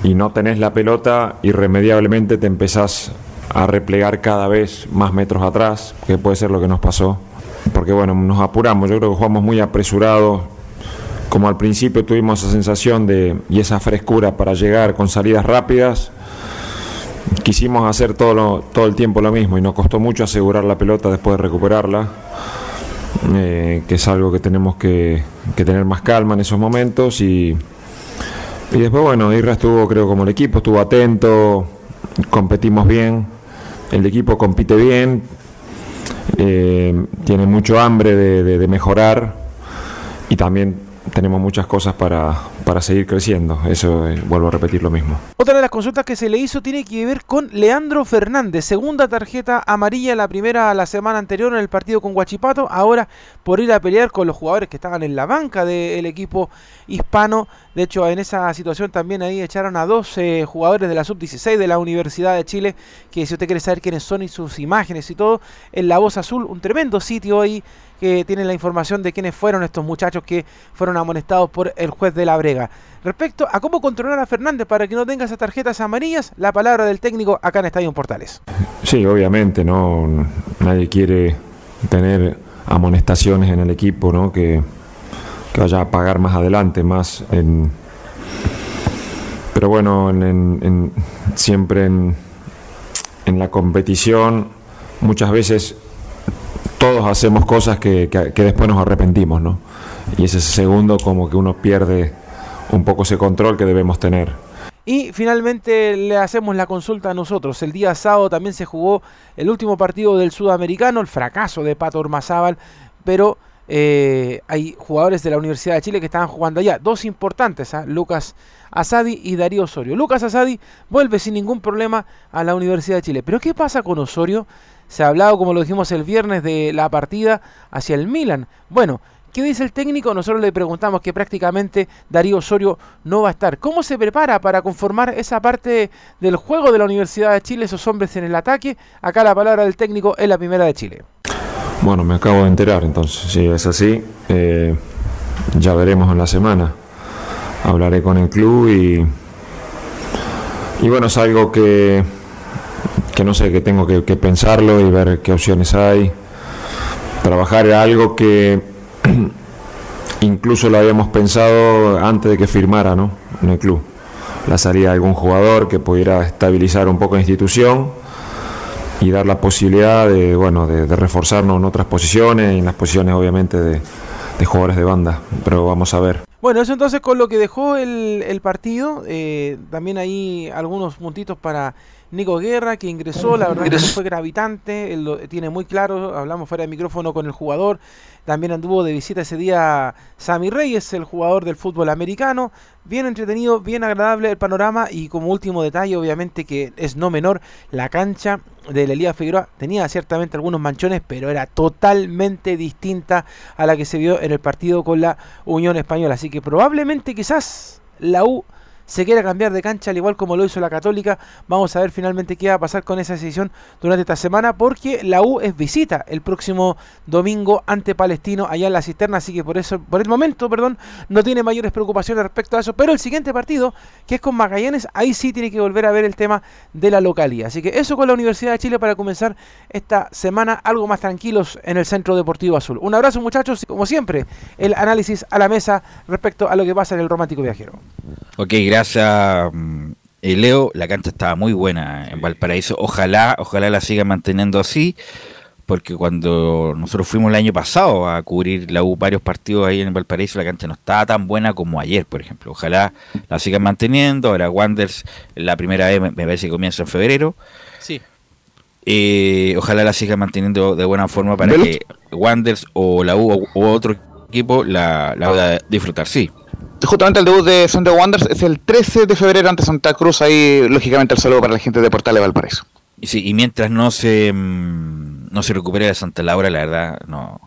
y no tenés la pelota, irremediablemente te empezás a replegar cada vez más metros atrás, que puede ser lo que nos pasó. Porque bueno, nos apuramos, yo creo que jugamos muy apresurados. Como al principio tuvimos esa sensación de y esa frescura para llegar con salidas rápidas, quisimos hacer todo, lo- todo el tiempo lo mismo y nos costó mucho asegurar la pelota después de recuperarla, eh, que es algo que tenemos que, que tener más calma en esos momentos y, y después bueno, Irra estuvo creo como el equipo, estuvo atento, competimos bien, el equipo compite bien, eh, tiene mucho hambre de, mejorar y también tenemos muchas cosas para, para seguir creciendo, eso eh, vuelvo a repetir lo mismo. Otra de las consultas que se le hizo tiene que ver con Leandro Fernández. Segunda tarjeta amarilla, la primera la semana anterior en el partido con Guachipato. Ahora por ir a pelear con los jugadores que estaban en la banca del equipo hispano. De hecho, en esa situación también ahí echaron a dos eh, jugadores de la sub-16 de la Universidad de Chile. Que si usted quiere saber quiénes son y sus imágenes y todo, en La Voz Azul, un tremendo sitio ahí que tiene la información de quiénes fueron estos muchachos que fueron amonestados por el juez de la Brega. Respecto a cómo controlar a Fernández para que no tenga esas tarjetas amarillas, la palabra del técnico acá en Estadio Portales. Sí, obviamente, no nadie quiere tener amonestaciones en el equipo, ¿no? Que, que vaya a pagar más adelante, más en pero bueno, en, en- en- siempre en, en la competición muchas veces todos hacemos cosas que, que- después nos arrepentimos, ¿no? Y ese segundo como que uno pierde un poco ese control que debemos tener. Y finalmente le hacemos la consulta a nosotros. El día sábado también se jugó el último partido del sudamericano, el fracaso de Pato Ormazábal, pero eh, hay jugadores de la Universidad de Chile que estaban jugando allá. Dos importantes, ¿ah? Lucas Asadi y Darío Osorio. Lucas Asadi vuelve sin ningún problema a la Universidad de Chile. Pero ¿qué pasa con Osorio? Se ha hablado, como lo dijimos el viernes, de la partida hacia el Milan. Bueno, ¿qué dice el técnico? Nosotros le preguntamos que prácticamente Darío Osorio no va a estar. ¿Cómo se prepara para conformar esa parte del juego de la Universidad de Chile, esos hombres en el ataque? Acá la palabra del técnico es la primera de Chile. Bueno, me acabo de enterar, entonces, si es así, eh, ya veremos en la semana. Hablaré con el club y, y bueno, es algo que, que no sé, que tengo que, pensarlo y ver qué opciones hay. Trabajar era algo que incluso lo habíamos pensado antes de que firmara ¿no? en el club. La salida de algún jugador que pudiera estabilizar un poco la institución y dar la posibilidad de, bueno, de, de reforzarnos en otras posiciones y en las posiciones obviamente de, de jugadores de banda. Pero vamos a ver. Bueno, eso entonces con lo que dejó el, el partido, eh, también ahí algunos puntitos para Nico Guerra, que ingresó, la verdad que fue gravitante, él lo tiene muy claro, hablamos fuera de micrófono con el jugador, también anduvo de visita ese día Sammy Reyes, el jugador del fútbol americano, bien entretenido, bien agradable el panorama y como último detalle, obviamente que es no menor, la cancha de la Liga Figueroa tenía ciertamente algunos manchones, pero era totalmente distinta a la que se vio en el partido con la Unión Española. Así que probablemente quizás la U se quiera cambiar de cancha al igual como lo hizo la Católica. Vamos a ver finalmente qué va a pasar con esa decisión durante esta semana porque la U es visita el próximo domingo ante Palestino allá en la cisterna, así que por eso por el momento, perdón, no tiene mayores preocupaciones respecto a eso, pero el siguiente partido, que es con Magallanes, ahí sí tiene que volver a ver el tema de la localía. Así que eso con la Universidad de Chile para comenzar esta semana algo más tranquilos en el Centro Deportivo Azul. Un abrazo muchachos y como siempre, el análisis a la mesa respecto a lo que pasa en el Romántico Viajero. Ok, gracias mm, eh, Leo. La cancha estaba muy buena en Valparaíso. Ojalá, ojalá la siga manteniendo así, porque cuando nosotros fuimos el año pasado a cubrir la U varios partidos ahí en Valparaíso, la cancha no estaba tan buena como ayer, por ejemplo. Ojalá la sigan manteniendo. Ahora Wanders, la primera vez me parece que comienza en febrero. Sí. Eh, ojalá la sigan manteniendo de buena forma para que Wanders o la U o, o otro equipo la, la pueda disfrutar. Sí. Justamente el debut de Santiago Wanderers es el 13 de febrero ante Santa Cruz. Ahí, lógicamente, el saludo para la gente de Portales Valparaíso. Y, sí, y mientras no se mm, no se recupere la Santa Laura, la verdad, no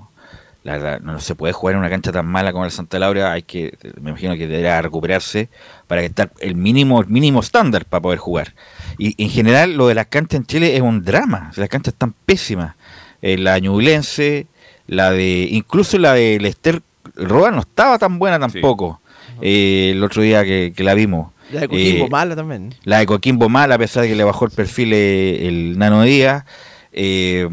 la verdad no, se puede jugar en una cancha tan mala como la Santa Laura. Hay que, me imagino que deberá recuperarse para que estar el mínimo el mínimo estándar para poder jugar. Y en general lo de las canchas en Chile es un drama, las canchas están pésimas. Eh, la Ñublense, la de incluso la de Lester Roa no estaba tan buena tampoco. Eh, el otro día que, que la vimos. La de Coquimbo Eh, mala también. La de Coquimbo mala, a pesar de que le bajó el perfil eh, el Nano Díaz. Eh,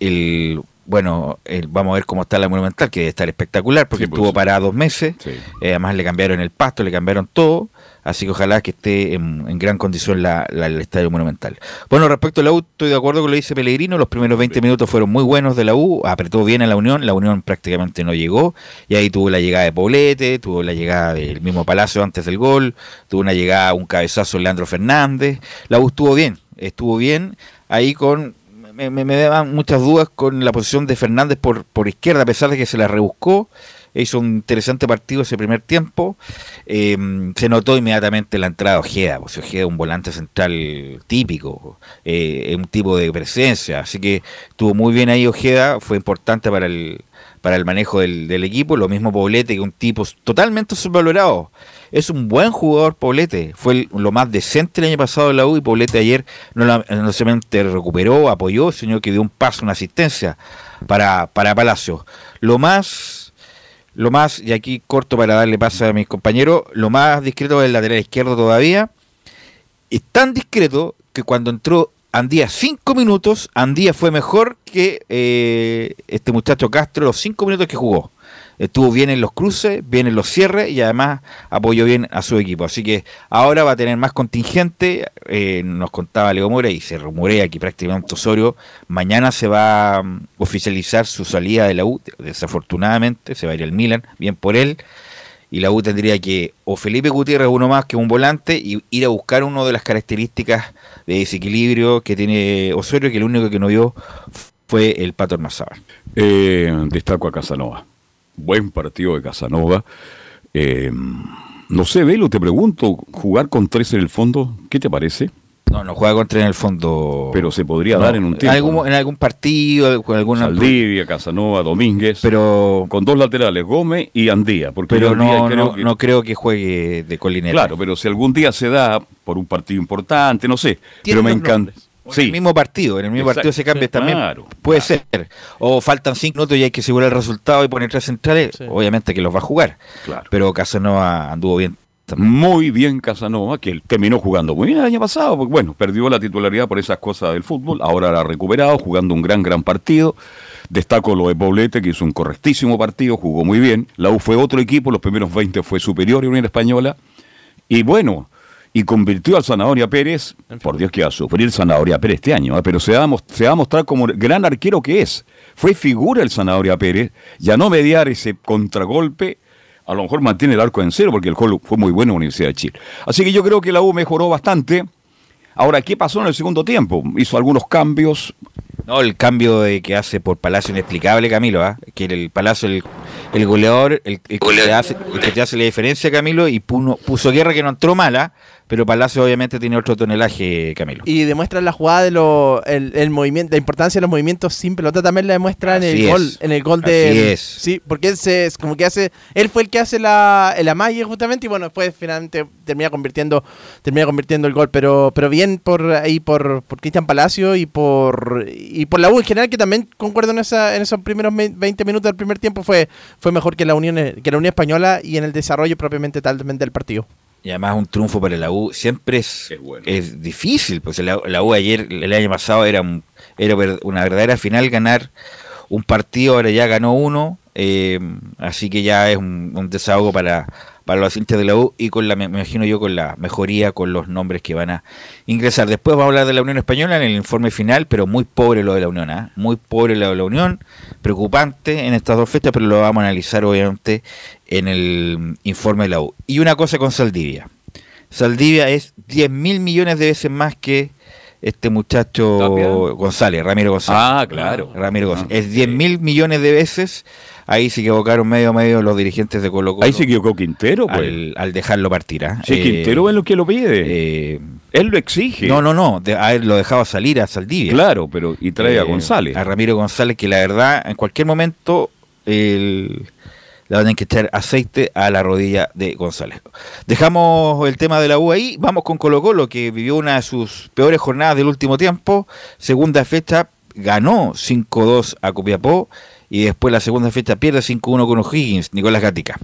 el, bueno, el- vamos a ver cómo está la Monumental, que debe estar espectacular, porque Sí, pues, estuvo parada dos meses. Sí. Eh, además le cambiaron el pasto, le cambiaron todo. Así que ojalá que esté en, en gran condición la, la- el Estadio Monumental. Bueno, respecto a la U, estoy de acuerdo con lo que dice Pellegrino. Los primeros 20 minutos fueron muy buenos de la U. Apretó bien a la Unión. La Unión prácticamente no llegó. Y ahí tuvo la llegada de Poblete, tuvo la llegada del mismo Palacio antes del gol. Tuvo una llegada, un cabezazo de Leandro Fernández. La U estuvo bien. Estuvo bien ahí con. Me, me, daban muchas dudas con la posición de Fernández por, por izquierda, a pesar de que se la rebuscó. Hizo un interesante partido ese primer tiempo. Eh, se notó inmediatamente la entrada de Ojeda. Pues Ojeda un volante central típico, eh, un tipo de presencia. Así que estuvo muy bien ahí Ojeda. Fue importante para el, para el manejo del, del equipo. Lo mismo Poblete, que un tipo totalmente subvalorado. Es un buen jugador Poblete. Fue lo más decente el año pasado en la U y Poblete ayer no, la- no solamente recuperó, apoyó, sino que dio un paso, una asistencia para, para Palacio. Lo más lo más, y aquí corto para darle paso a mis compañeros, lo más discreto es el lateral izquierdo todavía. Es tan discreto que cuando entró Andía cinco minutos, Andía fue mejor que eh, este muchacho Castro los cinco minutos que jugó. Estuvo bien en los cruces, bien en los cierres y además apoyó bien a su equipo. Así que ahora va a tener más contingente. eh, nos contaba Leo Mora y se rumorea que prácticamente Osorio mañana se va a mm, oficializar su salida de la U. Desafortunadamente se va a ir al Milan, bien por él. Y la U tendría que, o Felipe Gutiérrez, uno más que un volante, y ir a buscar una de las características de desequilibrio que tiene Osorio, que lo único que no vio fue el Pato Ormazábal. Eh, destaco a Casanova. Buen partido de Casanova. Eh, no sé, Velo, te pregunto, jugar con tres en el fondo, ¿qué te parece? No, no juega contra en el fondo. Pero se podría No, dar en un tiempo. algún- ¿no? En algún partido, con alguna. Saldivia, Casanova, Domínguez. Pero, con dos laterales, Gómez y Andía. Porque pero Andía no, creo no, que- no creo que juegue de colineta. Claro, pero si algún día se da por un partido importante, no sé. Pero me los nombres. En el mismo partido, en el mismo Exacto. partido se cambia Sí, también. claro, Puede ser. O faltan cinco minutos y hay que asegurar el resultado y poner tres centrales. Obviamente que los va a jugar. Claro. Pero Casanova anduvo bien. Muy bien Casanova, que él terminó jugando muy bien el año pasado, porque bueno, perdió la titularidad por esas cosas del fútbol, ahora la ha recuperado, jugando un gran, gran partido. Destaco lo de Poblete, que hizo un correctísimo partido, jugó muy bien. La U fue otro equipo, los primeros 20 fue superior a Unión Española. Y bueno, y convirtió al Zanahoria Pérez, por Dios que va a sufrir Zanahoria Pérez este año, ¿eh? pero se va, a se va a mostrar como el gran arquero que es. Fue figura el Zanahoria Pérez, ya no mediar ese contragolpe, a lo mejor mantiene el arco en cero porque el gol fue muy bueno en la Universidad de Chile. Así que yo creo que la U mejoró bastante. Ahora, ¿qué pasó en el segundo tiempo? Hizo algunos cambios. No, el cambio de que hace por Palacio inexplicable, Camilo, ¿ah? que el Palacio, el, el goleador, el, el que te hace, el que te hace la diferencia, Camilo, y puno- puso guerra que no entró mala, pero Palacio obviamente tiene otro tonelaje, Camilo. Y demuestra la jugada de lo, el, el movimiento, la importancia de los movimientos sin pelota también la demuestra en el es. gol, en el gol de Así es. sí, porque él se es como que hace, él fue el que hace la el amague justamente y bueno después finalmente termina convirtiendo, termina convirtiendo el gol, pero pero bien por ahí por, por Cristian Palacio y por y por la U en general que también concuerdo en esa en esos primeros me- 20 minutos del primer tiempo fue fue mejor que la Unión que la Unión Española y en el desarrollo propiamente tal del partido. Y además un triunfo para la U siempre es, es difícil, pues la, la U ayer, el año pasado, era, un- era una verdadera final ganar un partido, ahora ya ganó uno, eh, así que ya es un, un desahogo para, para los hinchas de la U y con la, me imagino yo con la mejoría con los nombres que van a ingresar. Después vamos a hablar de la Unión Española en el informe final, pero muy pobre lo de la Unión, ¿ah? muy pobre lo de la Unión, preocupante en estas dos fechas, pero lo vamos a analizar obviamente en el informe de la U. Y una cosa con Saldivia. Saldivia es 10 mil millones de veces más que este muchacho González, Ramiro González. Ah, claro. Ramiro González. es 10 mil millones de veces. Ahí se equivocaron medio a medio los dirigentes de Colo Colo. Ahí se equivocó Quintero, pues. Al, al dejarlo partir. ¿ah? Sí, Eh, Quintero es lo que lo pide. eh, Él lo exige. no, no, no. De, haberlo dejado salir a Saldivia. Claro, pero y trae a Eh, González. A Ramiro González, que la verdad, en cualquier momento, el- le van a echar aceite a la rodilla de González. Dejamos el tema de la U ahí, vamos con Colo Colo, que vivió una de sus peores jornadas del último tiempo, segunda fecha, ganó 5-2 a Copiapó, y después la segunda fecha pierde 5-1 con O'Higgins, Nicolás Gatica.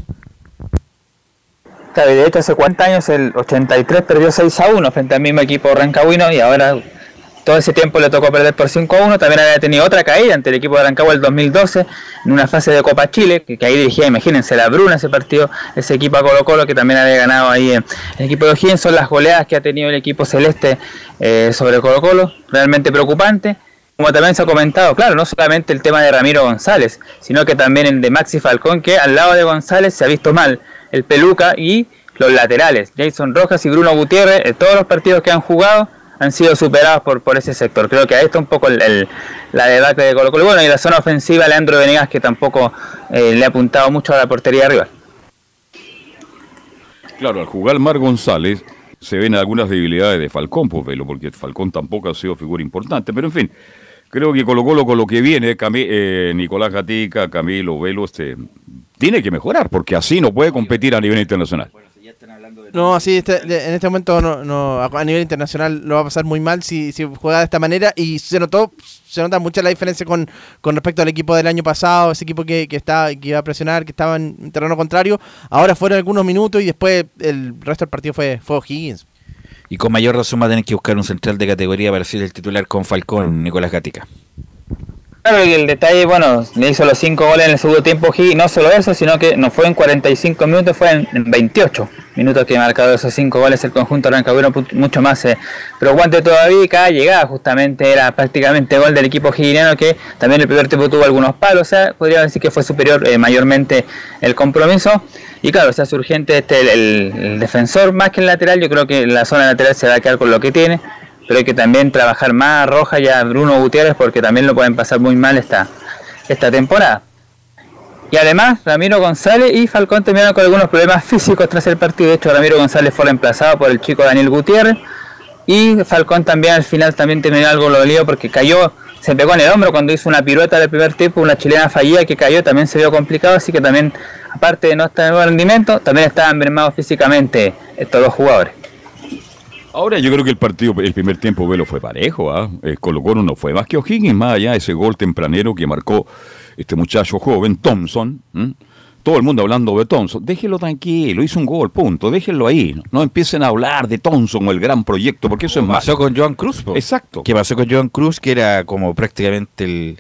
De hecho hace 40 años, el 83 perdió 6 a 1 frente al mismo equipo Rancagüino y ahora todo ese tiempo le tocó perder por 5 a 1. También había tenido otra caída ante el equipo de Rancagua el 2012 en una fase de Copa Chile, que, ahí dirigía, imagínense, la Bruna ese partido, ese equipo a Colo Colo que también había ganado ahí en el equipo de O'Higgins. Son las goleadas que ha tenido el equipo celeste eh, sobre Colo Colo, realmente preocupante. Como también se ha comentado, claro, no solamente el tema de Ramiro González, sino que también el de Maxi Falcón, que al lado de González se ha visto mal el Peluca y los laterales, Jason Rojas y Bruno Gutiérrez, en todos los partidos que han jugado han sido superados por, por ese sector. Creo que ahí está un poco el, la debacle de Colo Colo. Bueno, y la zona ofensiva, Leandro Venegas, que tampoco eh, le ha apuntado mucho a la portería arriba. Claro, al jugar Mar González se ven algunas debilidades de Falcón, pues velo, porque Falcón tampoco ha sido figura importante, pero en fin, creo que Colo Colo con lo que viene, eh, Nicolás Gatica, Camilo, Velo, este, tiene que mejorar, porque así no puede competir a nivel internacional. No, así este, en este momento no, a nivel internacional lo va a pasar muy mal si, si juega de esta manera y se notó se nota mucho la diferencia con, con respecto al equipo del año pasado, ese equipo que, que, estaba, que iba a presionar, que estaba en terreno contrario. Ahora fueron algunos minutos y después el resto del partido fue, fue O'Higgins. Y con mayor razón va a tener que buscar un central de categoría para ser el titular con Falcón, Nicolás Gatica. Claro, y el detalle, bueno, le hizo los 5 goles en el segundo tiempo y no solo eso, sino que no fue en 45 minutos, fue en, 28 minutos que marcado esos 5 goles el conjunto Rancagüero, mucho más eh, pero guante todavía cada llegada justamente era prácticamente gol del equipo giguineano que también el primer tiempo tuvo algunos palos, o sea, podría decir que fue superior eh, mayormente el compromiso. Y claro, se hace urgente este, el, el, defensor más que el lateral, yo creo que la zona lateral se va a quedar con lo que tiene pero hay que también trabajar más a Roja y a Bruno Gutiérrez porque también lo pueden pasar muy mal esta, esta temporada. Y además, Ramiro González y Falcón terminaron con algunos problemas físicos tras el partido. De hecho, Ramiro González fue reemplazado por el chico Daniel Gutiérrez. Y Falcón también al final también terminó algo lo lío porque cayó, se pegó en el hombro cuando hizo una pirueta del primer tiempo, una chilena fallida que cayó, también se vio complicado. Así que también, aparte de no estar en buen rendimiento, también estaban mermados físicamente estos dos jugadores. Ahora yo creo que el partido, el primer tiempo, Velo, fue parejo, ¿ah? ¿eh? Colo Colo no fue más que O'Higgins, más allá de ese gol tempranero que marcó este muchacho joven, Thompson. Todo el mundo hablando de Thompson. Déjelo tranquilo, hizo un gol, punto. Déjenlo ahí. No empiecen a hablar de Thompson o el gran proyecto, porque eso es más. Pasó con Joan Cruz, Exacto. Que pasó con Joan Cruz, que era como prácticamente el,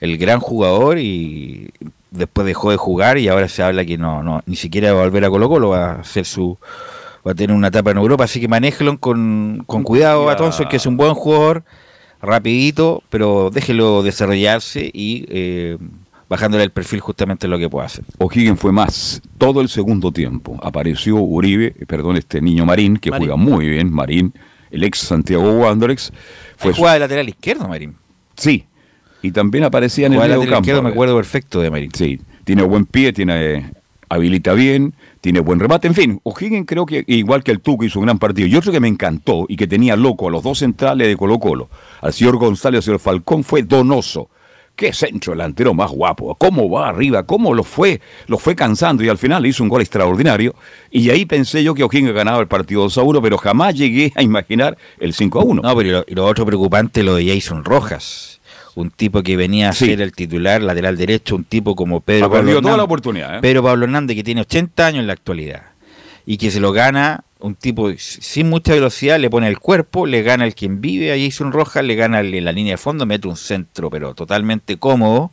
el gran jugador y después dejó de jugar y ahora se habla que no, no ni siquiera va a volver a Colo Colo, va a hacer su va a tener una etapa en Europa, así que manéjelo con, con cuidado a Thompson, que es un buen jugador, rapidito, pero déjelo desarrollarse y eh, bajándole el perfil justamente lo que puede hacer. O'Higgins fue más todo el segundo tiempo. Apareció Uribe, perdón, este niño Marín, que juega muy bien, Marín, el ex Santiago Wanderers. Fue juega de lateral izquierdo, Marín. Sí, y también aparecía en el medio campo. Izquierdo, me acuerdo perfecto de Marín. Sí, tiene buen pie, tiene habilita bien, tiene buen remate. En fin, O'Higgins creo que, igual que el Tuco, hizo un gran partido. Y otro que me encantó y que tenía loco a los dos centrales de Colo Colo, al señor González al señor Falcón, fue Donoso. Qué centro delantero más guapo. Cómo va arriba, cómo lo fue, lo fue cansando y al final hizo un gol extraordinario. Y ahí pensé yo que O'Higgins ganaba el partido 2 a 1, pero jamás llegué a imaginar el 5 a 1. No, pero y lo otro preocupante lo de Jason Rojas un tipo que venía a ser el titular lateral derecho, un tipo como Pedro Pablo Hernández, toda la oportunidad. ¿eh? Pedro Pablo Hernández, que tiene 80 años en la actualidad y que se lo gana un tipo sin mucha velocidad, le pone el cuerpo, le gana el quien vive a Jason Rojas, le gana en la línea de fondo, mete un centro, pero totalmente cómodo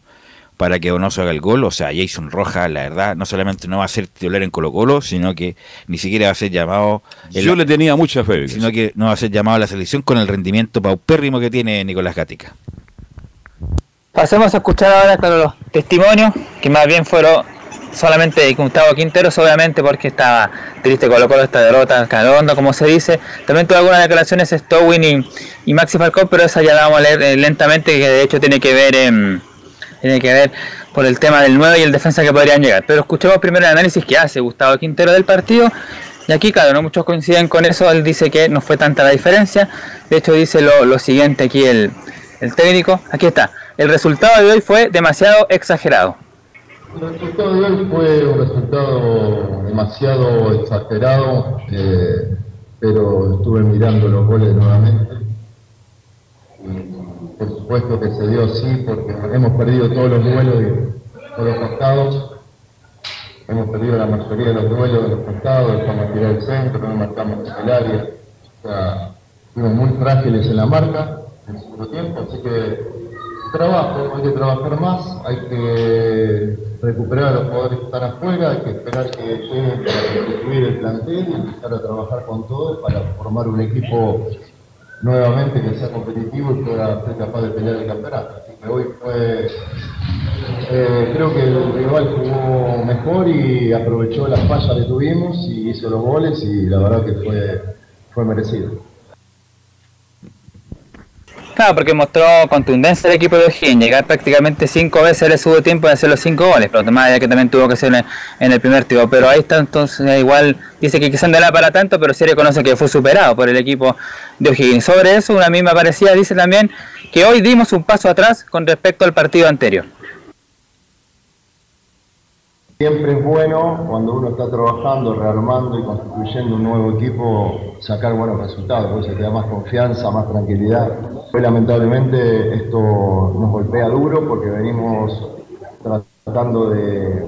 para que Donoso haga el gol. O sea, Jason Rojas, la verdad, no solamente no va a ser titular en Colo Colo, sino que ni siquiera va a ser llamado... Yo le tenía mucha fe. Sino que no va a ser llamado a la selección con el rendimiento paupérrimo que tiene Nicolás Gatica. Pasemos a escuchar ahora, los testimonios, que más bien fueron solamente Gustavo Quinteros, obviamente, porque estaba triste Colo Colo esta derrota, calonda, como se dice. También tuvo algunas declaraciones Stowin y, Maxi Falcón, pero esa ya la vamos a leer eh, lentamente, que de hecho tiene que ver tiene que ver por el tema del 9 y el defensa que podrían llegar. Pero escuchemos primero el análisis que hace Gustavo Quintero del partido. Y aquí, claro, no muchos coinciden con eso. Él dice que no fue tanta la diferencia. De hecho, dice lo, siguiente aquí el técnico. Aquí está. El resultado de hoy fue demasiado exagerado. El resultado de hoy fue un resultado demasiado exagerado, eh, pero estuve mirando los goles nuevamente. Y por supuesto que se dio así porque hemos perdido todos los duelos de todos los costados. Hemos perdido la mayoría de los duelos de los costados, dejamos tirar el centro, no marcamos el área. O sea, fuimos muy frágiles en la marca en segundo tiempo, así que trabajo, hay que trabajar más, hay que recuperar los jugadores que están afuera, hay que esperar que lleguen para constituir el plantel y empezar a trabajar con todo para formar un equipo nuevamente que sea competitivo y pueda ser capaz de pelear el campeonato. Así que hoy fue, eh, creo que el rival jugó mejor y aprovechó las fallas que tuvimos y hizo los goles y la verdad que fue, fue merecido. Claro, porque mostró contundencia el equipo de O'Higgins, llegar prácticamente cinco veces le subo tiempo de hacer los cinco goles, pero además ya que también tuvo que ser en, el primer tiempo, pero ahí está entonces igual, dice que quizás no para tanto, pero sí reconoce que fue superado por el equipo de O'Higgins. Sobre eso, una misma parecida dice también que hoy dimos un paso atrás con respecto al partido anterior. Siempre es bueno cuando uno está trabajando, rearmando y constituyendo un nuevo equipo, sacar buenos resultados, porque se te da más confianza, más tranquilidad. Hoy lamentablemente esto nos golpea duro porque venimos tratando de,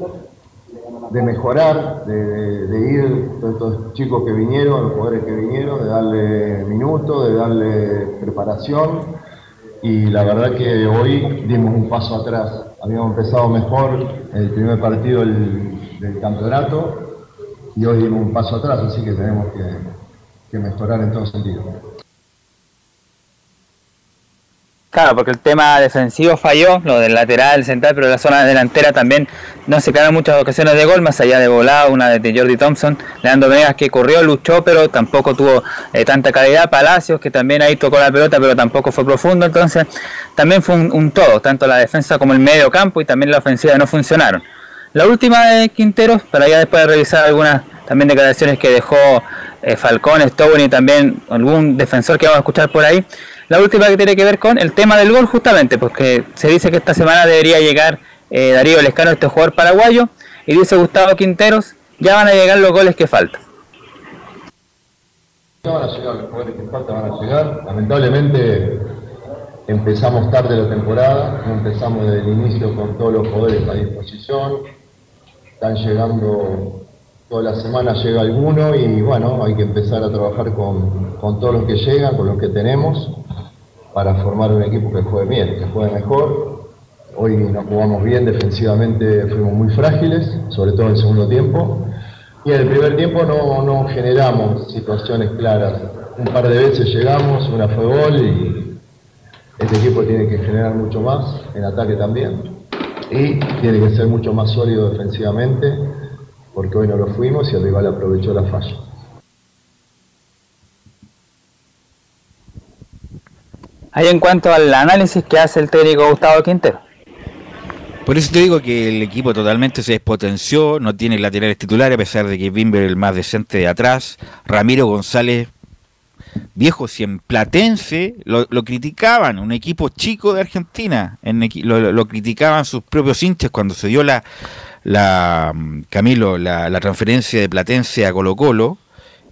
de mejorar, de, ir, todos estos chicos que vinieron, los jugadores que vinieron, de darle minutos, de darle preparación y la verdad que hoy dimos un paso atrás. Habíamos empezado mejor el primer partido del, campeonato y hoy dimos un paso atrás, así que tenemos que, que mejorar en todo sentido. Claro, porque el tema defensivo falló, lo del lateral, central, pero la zona delantera también no se quedaron muchas ocasiones de gol, más allá de volado, una de Jordi Thompson, Leandro Venegas que corrió, luchó, pero tampoco tuvo eh, tanta calidad, Palacios que también ahí tocó la pelota, pero tampoco fue profundo, entonces también fue un, todo, tanto la defensa como el medio campo y también la ofensiva no funcionaron. La última de Quinteros, para ya después de revisar algunas también declaraciones que dejó eh, Falcón, Stowen y también algún defensor que vamos a escuchar por ahí, la última que tiene que ver con el tema del gol, justamente, porque se dice que esta semana debería llegar eh, Darío Lescano, este jugador paraguayo, y dice Gustavo Quinteros, ya van a llegar los goles que faltan. Ya van a llegar los goles que faltan, van a llegar. Lamentablemente empezamos tarde la temporada, no empezamos desde el inicio con todos los poderes a disposición. Están llegando, toda la semana llega alguno y bueno, hay que empezar a trabajar con, con todos los que llegan, con los que tenemos para formar un equipo que juegue bien, que juegue mejor. Hoy nos jugamos bien, defensivamente fuimos muy frágiles, sobre todo en el segundo tiempo. Y en el primer tiempo no, no generamos situaciones claras. Un par de veces llegamos, una fue gol y este equipo tiene que generar mucho más, en ataque también. Y tiene que ser mucho más sólido defensivamente, porque hoy no lo fuimos y el rival aprovechó la falla. Ahí en cuanto al análisis que hace el técnico Gustavo Quintero. Por eso te digo que el equipo totalmente se despotenció, no tiene laterales titulares, a pesar de que Bimber es el más decente de atrás. Ramiro González, viejo, si en Platense lo, criticaban, un equipo chico de Argentina, en, lo, criticaban sus propios hinchas cuando se dio la, la Camilo, la, transferencia de Platense a Colo Colo.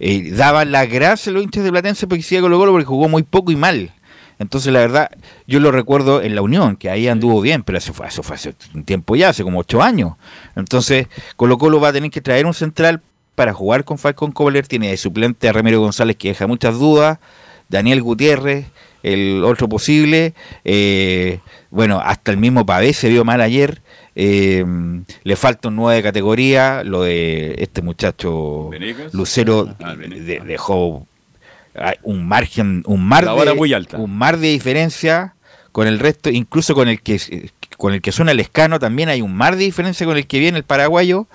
Eh, daban la gracia a los hinchas de Platense porque hacía Colo Colo porque jugó muy poco y mal. Entonces, la verdad, yo lo recuerdo en la Unión, que ahí anduvo bien, pero eso fue, eso fue hace un tiempo ya, hace como ocho años. Entonces, Colo Colo va a tener que traer un central para jugar con Falcón Cobler. Tiene de suplente a Ramiro González, que deja muchas dudas. Daniel Gutiérrez, el otro posible. Eh, bueno, hasta el mismo Pavé se vio mal ayer. Eh, le falta un 9 de categoría. Lo de este muchacho Lucero ah, dejó un margen, un mar de, muy alta. un mar de diferencia con el resto, incluso con el que con el que suena el escano también hay un mar de diferencia con el que viene el paraguayo.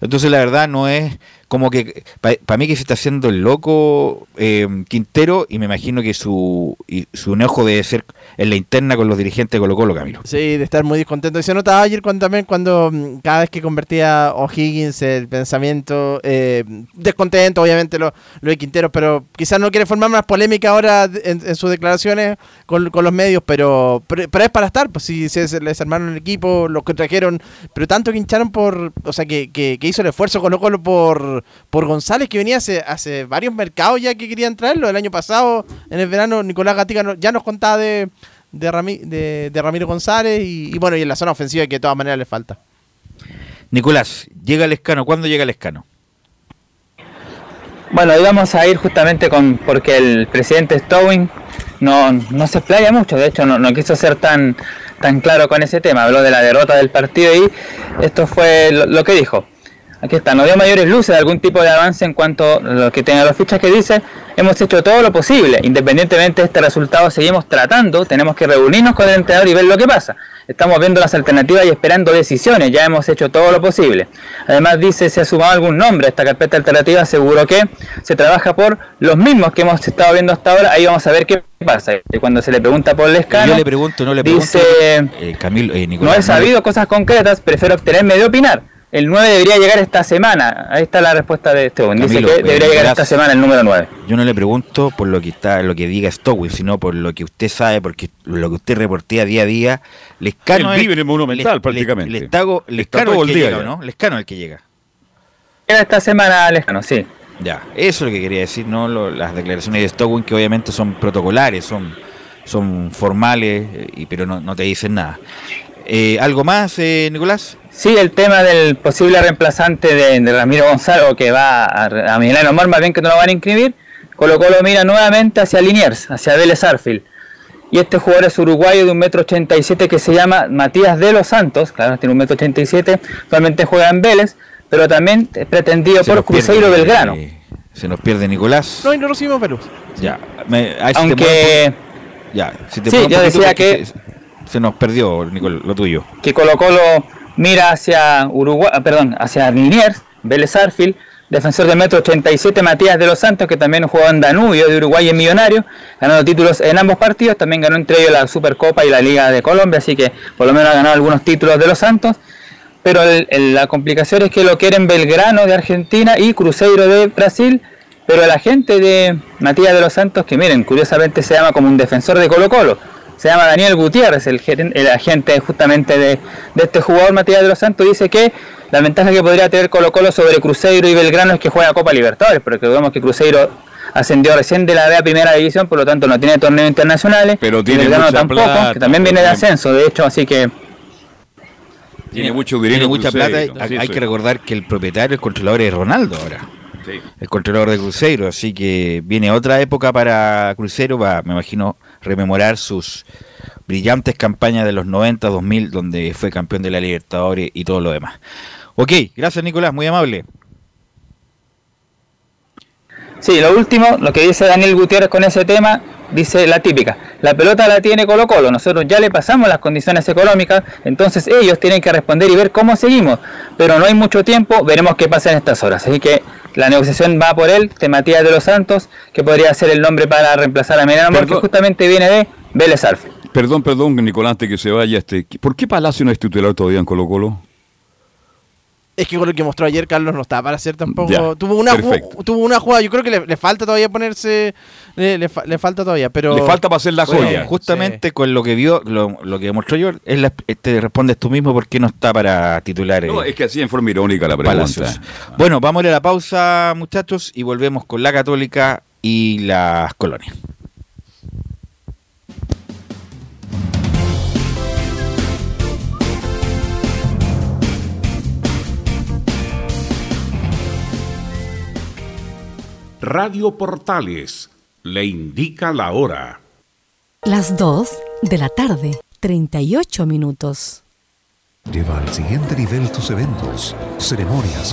Entonces la verdad no es como que para mí que se está haciendo el loco eh, Quintero y me imagino que su, y su enojo debe ser en la interna con los dirigentes de Colo Colo, Camilo. Sí, de estar muy descontento. Y se notaba ayer cuando también cuando mm, cada vez que convertía O'Higgins el pensamiento, eh, descontento obviamente lo, lo, de Quintero, pero quizás no quiere formar más polémica ahora en, sus declaraciones con, los medios, pero, pero, es para estar, pues si se les armaron el equipo, los que trajeron, pero tanto que hincharon por, o sea, que, que, que hizo el esfuerzo Colo Colo por por, González, que venía hace, hace varios mercados ya que querían traerlo. El año pasado, en el verano, Nicolás Gatica ya nos contaba de, de, de, Ramiro González y, bueno, y en la zona ofensiva que de todas maneras le falta. Nicolás, llega el escano. ¿Cuándo llega el escano? Bueno, íbamos a ir justamente con porque el presidente Stowing no, no se explaya mucho, de hecho no, no, quiso ser tan, tan claro con ese tema, habló de la derrota del partido y esto fue lo que dijo. Aquí está, no dio mayores luces de algún tipo de avance en cuanto a lo que tenga las fichas que dice, hemos hecho todo lo posible, independientemente de este resultado seguimos tratando, tenemos que reunirnos con el entrenador y ver lo que pasa. Estamos viendo las alternativas y esperando decisiones, ya hemos hecho todo lo posible. Además dice, se ha sumado algún nombre a esta carpeta alternativa, seguro que se trabaja por los mismos que hemos estado viendo hasta ahora, ahí vamos a ver qué pasa. Y cuando se le pregunta por Lescano, yo le pregunto, no le pregunto, dice, eh, Camilo, eh, no he sabido cosas concretas, prefiero obtenerme de opinar el 9 debería llegar esta semana. Ahí está la respuesta de Stowin. Dice que debería llegar esta semana el número 9. Yo no le pregunto por lo que está, lo que diga Stowin, sino por lo que usted sabe, porque lo que usted reportea día a día. Lescano Él vive en el Monumental prácticamente. Lescano Lescano todo el, día, llega, ¿no? Lescano el que llega. Llega esta semana Lescano, sí. Ya, eso es lo que quería decir, ¿no? las declaraciones de Stowin que obviamente son protocolares, son, son formales, eh, y, pero no, no te dicen nada. Eh, ¿Algo más, eh, Nicolás? Sí, el tema del posible reemplazante de, Ramiro Gonzalo que va a, a Milano más bien que no lo van a inscribir. Colo Colo mira nuevamente hacia Liniers, hacia Vélez Arfield. Y este jugador es uruguayo de 1,87m que se llama Matías de los Santos, claro, tiene 1,87m, actualmente juega en Vélez, pero también es pretendido por Cruzeiro Belgrano. se nos pierde Nicolás. No, y no recibimos Perú. Ya, Aunque... ya, si te sí, yo decía que... Se, nos perdió, Nicol, lo tuyo. Que Colo Colo mira hacia Uruguay, ah, perdón, hacia Liniers, Vélez Arfield, defensor de metro 87 Matías de los Santos, que también jugó en Danubio de Uruguay en Millonario, ganando títulos en ambos partidos, también ganó entre ellos la Supercopa y la Liga de Colombia, así que por lo menos ha ganado algunos títulos de los Santos. Pero la complicación es que lo quieren Belgrano de Argentina y Cruzeiro de Brasil, pero la gente de Matías de los Santos, que miren, curiosamente se llama como un defensor de Colo Colo, se llama Daniel Gutiérrez, el, el agente justamente de, este jugador Matías de los Santos, dice que la ventaja que podría tener Colo Colo sobre Cruzeiro y Belgrano es que juega Copa Libertadores, porque vemos que Cruzeiro ascendió recién de la B a Primera División, por lo tanto no tiene torneos internacionales, pero tiene Belgrano tampoco, que también viene de ascenso, de hecho, así que... Tiene mucho dinero, mucha plata. hay, que recordar que el propietario, el controlador es Ronaldo ahora. El controlador de Cruzeiro, así que viene otra época para Cruzeiro, va, me imagino, rememorar sus brillantes campañas de los 90, 2000, donde fue campeón de la Libertadores y todo lo demás. Ok, gracias Nicolás, muy amable. Sí, lo último, lo que dice Daniel Gutiérrez con ese tema, dice la típica, la pelota la tiene Colo Colo, nosotros ya le pasamos las condiciones económicas, entonces ellos tienen que responder y ver cómo seguimos, pero no hay mucho tiempo, veremos qué pasa en estas horas, así que la negociación va por él, de Matías de los Santos, que podría ser el nombre para reemplazar a Menano, porque justamente viene de Vélez Alf. Perdón, perdón, Nicolás, que se vaya. este ¿Por qué Palacio no es titular todavía en Colo Colo? Es que con lo que mostró ayer Carlos no estaba para hacer tampoco. tuvo una tuvo una jugada, yo creo que le, falta todavía ponerse le, falta todavía, pero le falta para hacer la joya. justamente con lo que vio, lo, que demostró yo, es la, te respondes tú mismo por qué no está para titulares. No, es que así en forma irónica la pregunta. Bueno, vamos a ir a la pausa, muchachos, y volvemos con la Católica y las colonias. Radio Portales le indica la hora. Las 2 de la tarde, 38 minutos. Lleva al siguiente nivel tus eventos, ceremonias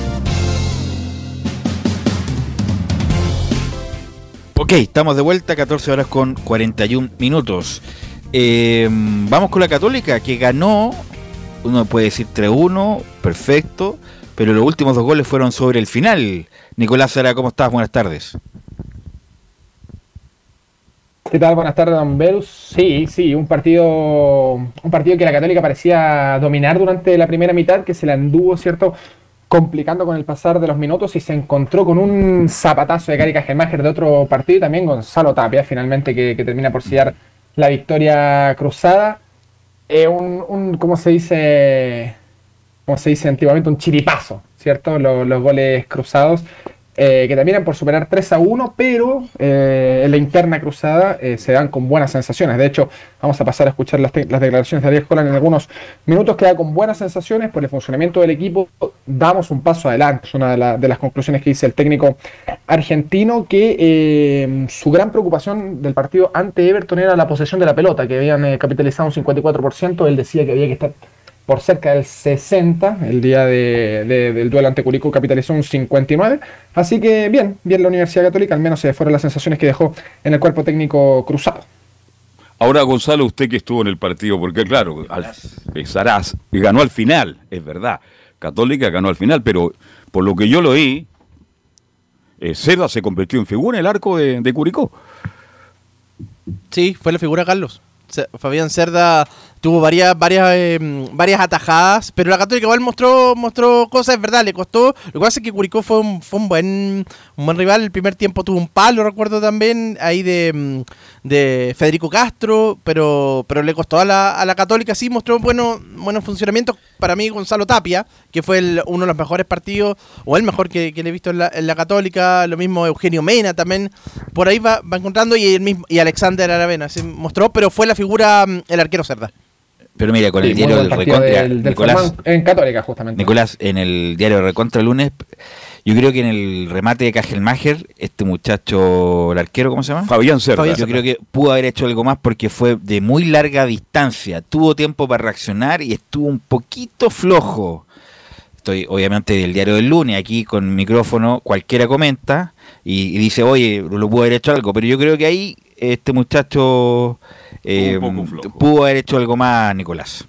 Ok, estamos de vuelta, 14 horas con 41 minutos. Eh, vamos con la Católica, que ganó, uno puede decir 3-1, perfecto, pero los últimos dos goles fueron sobre el final. Nicolás Sara, ¿cómo estás? Buenas tardes. ¿Qué tal? Buenas tardes, Don Berus. Sí, sí, un partido, un partido que la Católica parecía dominar durante la primera mitad, que se le anduvo, ¿cierto? Complicando con el pasar de los minutos y se encontró con un zapatazo de Gary Cajelmacher de otro partido y también Gonzalo Tapia finalmente que, termina por sellar la victoria cruzada. Eh, un, ¿cómo se dice? ¿Cómo se dice antiguamente? Un chiripazo, ¿cierto? Los goles cruzados. Eh, que terminan por superar 3 a 1, pero eh, en la interna cruzada eh, se dan con buenas sensaciones. De hecho, vamos a pasar a escuchar las, declaraciones de Ariel Holland en algunos minutos. Queda con buenas sensaciones por el funcionamiento del equipo. Damos un paso adelante. Es una de, la, de las conclusiones que dice el técnico argentino, que su gran preocupación del partido ante Everton era la posesión de la pelota, que habían capitalizado un 54%. Él decía que había que estar por cerca del 60, el día de, de, del duelo ante Curicó capitalizó un 59, así que bien, bien la Universidad Católica, al menos se fueron las sensaciones que dejó en el cuerpo técnico cruzado. Ahora, Gonzalo, usted que estuvo en el partido, porque claro, Saraz ganó al final, es verdad, Católica ganó al final, pero por lo que yo lo oí, eh, Cerda se convirtió en figura en el arco de, de Curicó. Sí, fue la figura Carlos. Fabián Cerda tuvo varias varias eh, varias atajadas, pero la Católica igual mostró mostró cosas, es verdad, le costó. Lo que pasa es que Curicó fue un, fue un buen un buen rival, el primer tiempo tuvo un palo, recuerdo también, ahí de, de Federico Castro, pero pero le costó a la, a la Católica, sí mostró buenos buenos funcionamientos. Para mí Gonzalo Tapia, que fue el, uno de los mejores partidos, o el mejor que, le he visto en la, en la, Católica, lo mismo Eugenio Mena también, por ahí va, va encontrando, y el mismo y Alexander Aravena, se mostró, pero fue la figura el arquero Cerda. Pero mira, con el diario del Recontra, del, del Nicolás, en Católica justamente. Nicolás, en el diario Recontra lunes, yo creo que en el remate de Cajelmacher, este muchacho, el arquero, ¿cómo se llama? Fabián Cerda. Yo creo que pudo haber hecho algo más porque fue de muy larga distancia, tuvo tiempo para reaccionar y estuvo un poquito flojo. Estoy obviamente del diario del lunes, aquí con micrófono, cualquiera comenta y, y dice, oye, lo pudo haber hecho algo, pero yo creo que ahí este muchacho eh, pudo haber hecho algo más, Nicolás.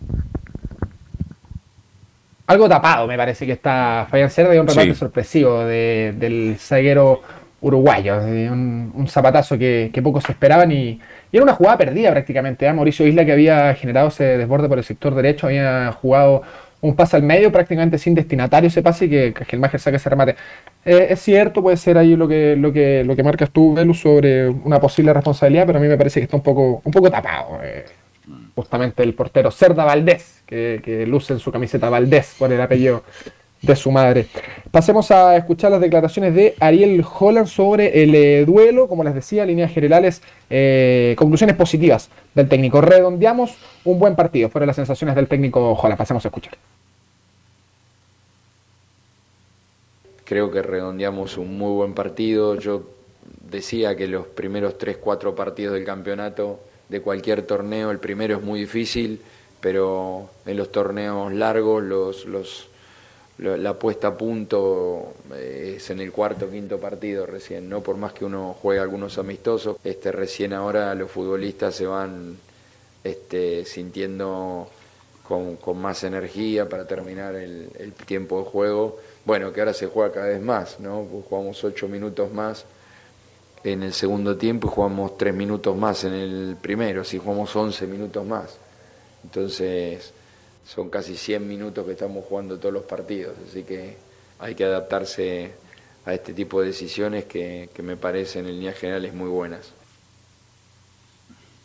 Algo tapado, me parece que está Fabián Cerda y un remate Sí. sorpresivo de- del zaguero uruguayo. eh, Un, un zapatazo que, que pocos esperaban y, y era una jugada perdida prácticamente. ¿eh? Mauricio Isla, que había generado ese desborde por el sector derecho, había jugado un pase al medio prácticamente sin destinatario ese pase y que, que Gelmacher saca ese remate. Eh, es cierto, puede ser ahí lo que, lo que, lo que marcas tú, Velus, sobre una posible responsabilidad, pero a mí me parece que está un poco, un poco tapado. eh, justamente el portero Cerda Valdés, que, que luce en su camiseta Valdés por el apellido de su madre. Pasemos a escuchar las declaraciones de Ariel Holland sobre el eh, duelo, como les decía, líneas generales, eh, conclusiones positivas del técnico. Redondeamos un buen partido, fueron las sensaciones del técnico Holland. Pasemos a escuchar. Creo que redondeamos un muy buen partido. Yo decía que los primeros 3-4 partidos del campeonato de cualquier torneo, el primero es muy difícil, pero en los torneos largos, los, los, lo- la puesta a punto eh, es en el cuarto o quinto partido recién, ¿no? Por más que uno juegue algunos amistosos, este, recién ahora los futbolistas se van este, sintiendo con, más energía para terminar el, tiempo de juego. Bueno, que ahora se juega cada vez más, ¿no? Pues Jugamos ocho minutos más en el segundo tiempo y jugamos tres minutos más en el primero, si jugamos 11 minutos más. Entonces, son casi 100 minutos que estamos jugando todos los partidos, así que hay que adaptarse a este tipo de decisiones que, que me parecen en líneas generales muy buenas.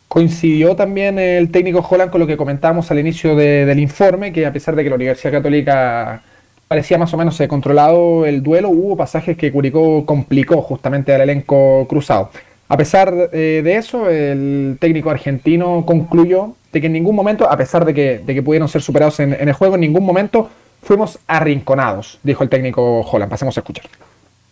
Coincidió también el técnico Holland con lo que comentábamos al inicio de- del informe, que a pesar de que la Universidad Católica parecía más o menos controlado el duelo, hubo pasajes que Curicó complicó justamente al elenco cruzado. A pesar eh, de eso, el técnico argentino concluyó de que en ningún momento, a pesar de que, de que pudieron ser superados en, el juego, en ningún momento fuimos arrinconados, dijo el técnico Holland. Pasemos a escuchar.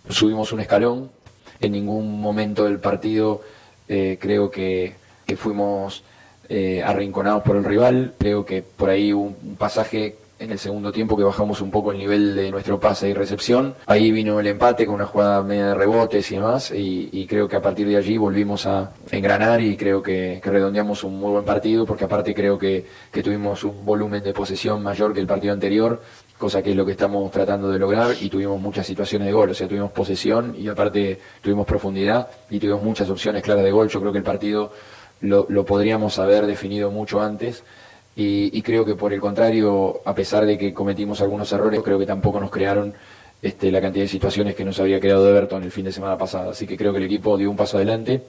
subimos un escalón. En ningún momento del partido eh, creo que, que fuimos eh, arrinconados por el rival. Creo que por ahí un pasaje en el segundo tiempo que bajamos un poco el nivel de nuestro pase y recepción. Ahí vino el empate con una jugada media de rebotes y demás. Y, creo que a partir de allí volvimos a engranar y creo que, que redondeamos un muy buen partido porque aparte creo que, que tuvimos un volumen de posesión mayor que el partido anterior cosa que es lo que estamos tratando de lograr y tuvimos muchas situaciones de gol, o sea, tuvimos posesión y aparte tuvimos profundidad y tuvimos muchas opciones claras de gol, yo creo que el partido lo, lo podríamos haber definido mucho antes y, creo que por el contrario, a pesar de que cometimos algunos errores, creo que tampoco nos crearon este, la cantidad de situaciones que nos había de Everton el fin de semana pasado, así que creo que el equipo dio un paso adelante.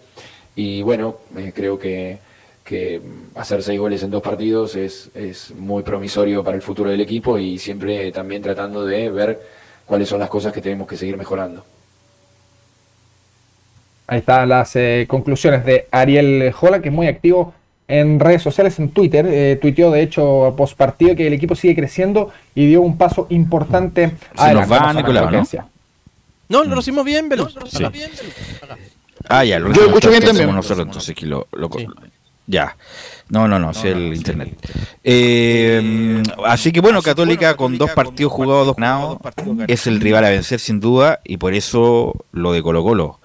Y bueno, eh, creo que que hacer seis goles en dos partidos es, es muy promisorio para el futuro del equipo y siempre también tratando de ver cuáles son las cosas que tenemos que seguir mejorando. Ahí están las eh, conclusiones de Ariel Holland, que es muy activo en redes sociales, en Twitter. Eh, tuiteó, de hecho, post partido que el equipo sigue creciendo y dio un paso importante Se nos va, a ¿no? No, lo hicimos bien, Velus. Sí. Ah, ya, lo Yo lo escucho bien hacemos también. nosotros, entonces que lo, lo- Ya. No, no, no, es el internet. Eh, así que bueno, Católica con dos partidos jugados, dos ganados, es el rival a vencer sin duda y por eso lo de Colo Colo.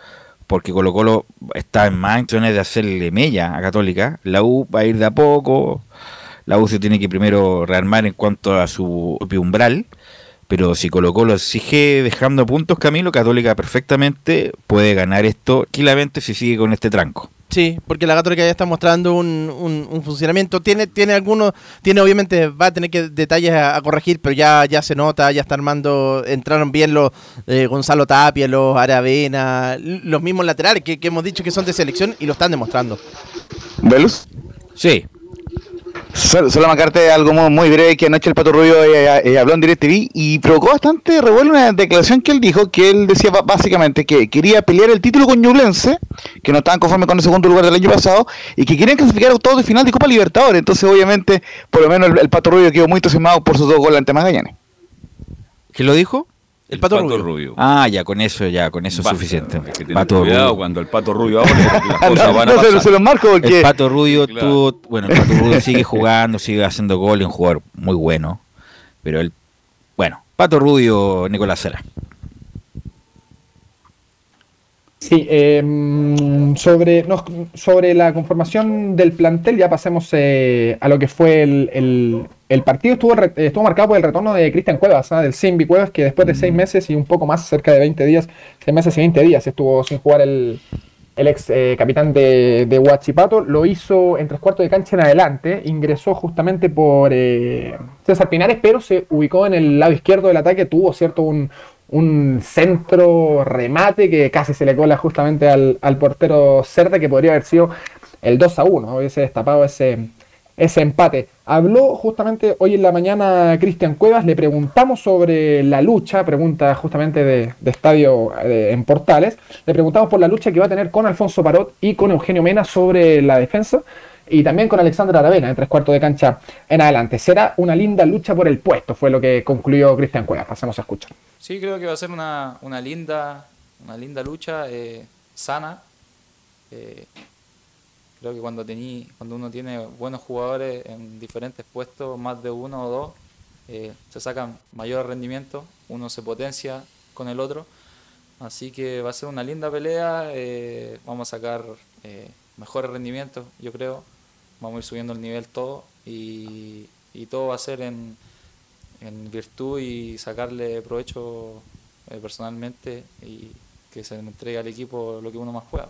Porque Colo Colo está en más de hacerle mella a Católica. La U va a ir de a poco. La U se tiene que primero rearmar en cuanto a su umbral. Pero si Colo Colo sigue dejando puntos, Camilo, Católica perfectamente puede ganar esto tranquilamente si sigue con este tranco. Sí, porque la Católica ya está mostrando un, un- un funcionamiento. Tiene, tiene algunos, tiene obviamente, va a tener que detalles a, a corregir, pero ya, ya se nota, ya está armando, entraron bien los eh, Gonzalo Tapia, los Aravena, los mismos laterales que, que hemos dicho que son de selección y lo están demostrando. ¿Velus? Sí. Solo, solo marcarte algo muy, breve que anoche el Pato Rubio eh, eh, habló en DirecTV y provocó bastante revuelo una declaración que él dijo, que él decía básicamente que quería pelear el título con Ñublense, que no estaban conformes con el segundo lugar del año pasado, y que querían clasificar octavos de final de Copa Libertadores. Entonces, obviamente, por lo menos el, el Pato Rubio quedó muy entusiasmado por sus dos goles ante Magallanes. ¿Quién lo dijo? El Pato, Rubio. Rubio. Ah, ya, con eso, ya, con eso es suficiente. hay que tener Pato cuidado Rubio. cuando el pato rubio habla, las cosas No, van a no, se, pasar. se los marco porque... El Pato Rubio Claro. tuvo, bueno, el Pato Rubio sigue jugando, sigue haciendo gol, es un jugador muy bueno, pero él, bueno, Pato Rubio, Nicolás Sera. Sí, eh, mm, sobre, no, sobre la conformación del plantel, ya pasemos eh, a lo que fue el, el- el partido. Estuvo, re- estuvo marcado por el retorno de Cristian Cuevas, ¿ah? del Simbi Cuevas, que después de seis meses y un poco más, cerca de 20 días, seis meses y 20 días, estuvo sin jugar el, el ex eh, capitán de, de Huachipato. Lo hizo en tres cuartos de cancha en adelante, ingresó justamente por eh, César Pinares, pero se ubicó en el lado izquierdo del ataque, tuvo cierto un, un centro remate que casi se le cola justamente al, al portero Cerda, que podría haber sido el 2 a 1, hubiese destapado ese, ese empate. Habló justamente hoy en la mañana Cristian Cuevas, le preguntamos sobre la lucha, pregunta justamente de, de estadio eh, en Portales, le preguntamos por la lucha que va a tener con Alfonso Parot y con Eugenio Mena sobre la defensa y también con Alexandra Aravena en tres cuartos de cancha en adelante. Será una linda lucha por el puesto, fue lo que concluyó Cristian Cuevas. Pasemos a escuchar. Sí, creo que va a ser una, una linda, una linda lucha, eh, sana. Eh, creo que cuando, tení, cuando uno tiene buenos jugadores en diferentes puestos, más de uno o dos, eh, se sacan mayor rendimiento, uno se potencia con el otro. Así que va a ser una linda pelea, vamos a sacar eh, mejores rendimientos, yo creo. Vamos a ir subiendo el nivel todo y, y todo va a ser en, en virtud y sacarle provecho eh, personalmente y que se le entregue al equipo lo que uno más pueda.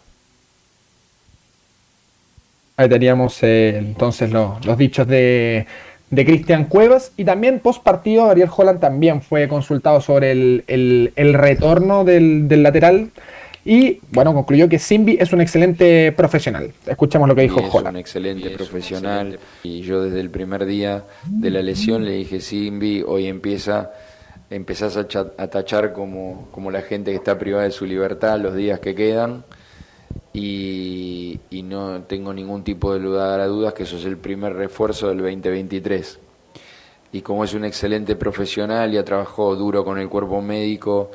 Ahí teníamos eh, entonces lo- los dichos de, de Cristian Cuevas y también post partido Ariel Holland también fue consultado sobre el, el- el retorno del, del lateral y bueno, concluyó que Simbi es un excelente profesional. Escuchemos lo que dijo Y es un excelente profesional y yo desde el primer día de la lesión le dije, Simbi, hoy empieza, empezás a, cha- a tachar como, como la gente que está privada de su libertad los días que quedan y, y no tengo ningún tipo de lugar a dudas que eso es el primer refuerzo del 2023. Y como es un excelente profesional y ha trabajado duro con el cuerpo médico,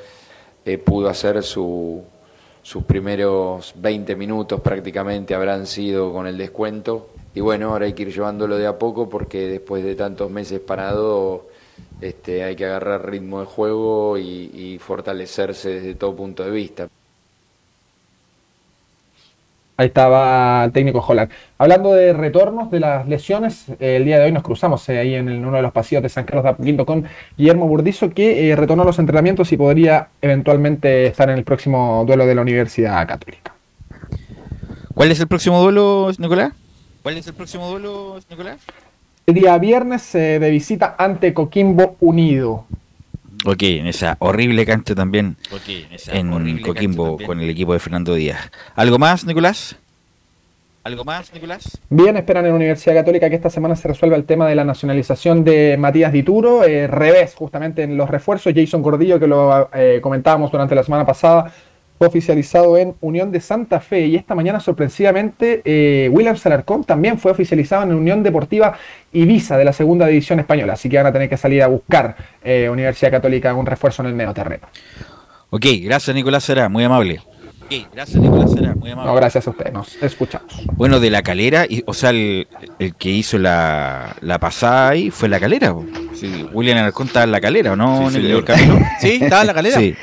eh, pudo hacer su, sus primeros 20 minutos prácticamente habrán sido con el descuento. Y bueno, ahora hay que ir llevándolo de a poco porque después de tantos meses parado este, hay que agarrar ritmo de juego y, y fortalecerse desde todo punto de vista. Ahí estaba el técnico Holland. Hablando de retornos de las lesiones, eh, el día de hoy nos cruzamos eh, ahí en, el- en uno de los pasillos de San Carlos de Apoquindo con Guillermo Burdizo, que eh, retornó a los entrenamientos y podría eventualmente estar en el próximo duelo de la Universidad Católica. ¿Cuál es el próximo duelo, Nicolás? ¿Cuál es el próximo duelo, Nicolás? El día viernes de visita ante Coquimbo Unido. Ok, en esa horrible cancha también en horrible Coquimbo también. con el equipo de Fernando Díaz. ¿Algo más, Nicolás? ¿Algo más, Nicolás? Bien, esperan en la Universidad Católica que esta semana se resuelva el tema de la nacionalización de Matías Dituro. Eh, revés, justamente en los refuerzos. Jason Gordillo, que lo eh, comentábamos durante la semana pasada, fue oficializado en Unión de Santa Fe. Y esta mañana, sorpresivamente, eh, William Salarcón también fue oficializado en Unión Deportiva Ibiza de la segunda división española. Así que van a tener que salir a buscar eh, Universidad Católica un refuerzo en el medio terreno. Ok, gracias, Nicolás Será, muy amable. Ok, gracias, Nicolás Será, muy amable. No, gracias a ustedes, nos escuchamos. Bueno, de la calera, y, o sea, el, el que hizo la, la pasada ahí fue la calera. Sí, William Alarcón estaba en la calera, ¿o ¿no? Sí, Nicolás señor. Camilo? Sí, estaba en la calera. Sí.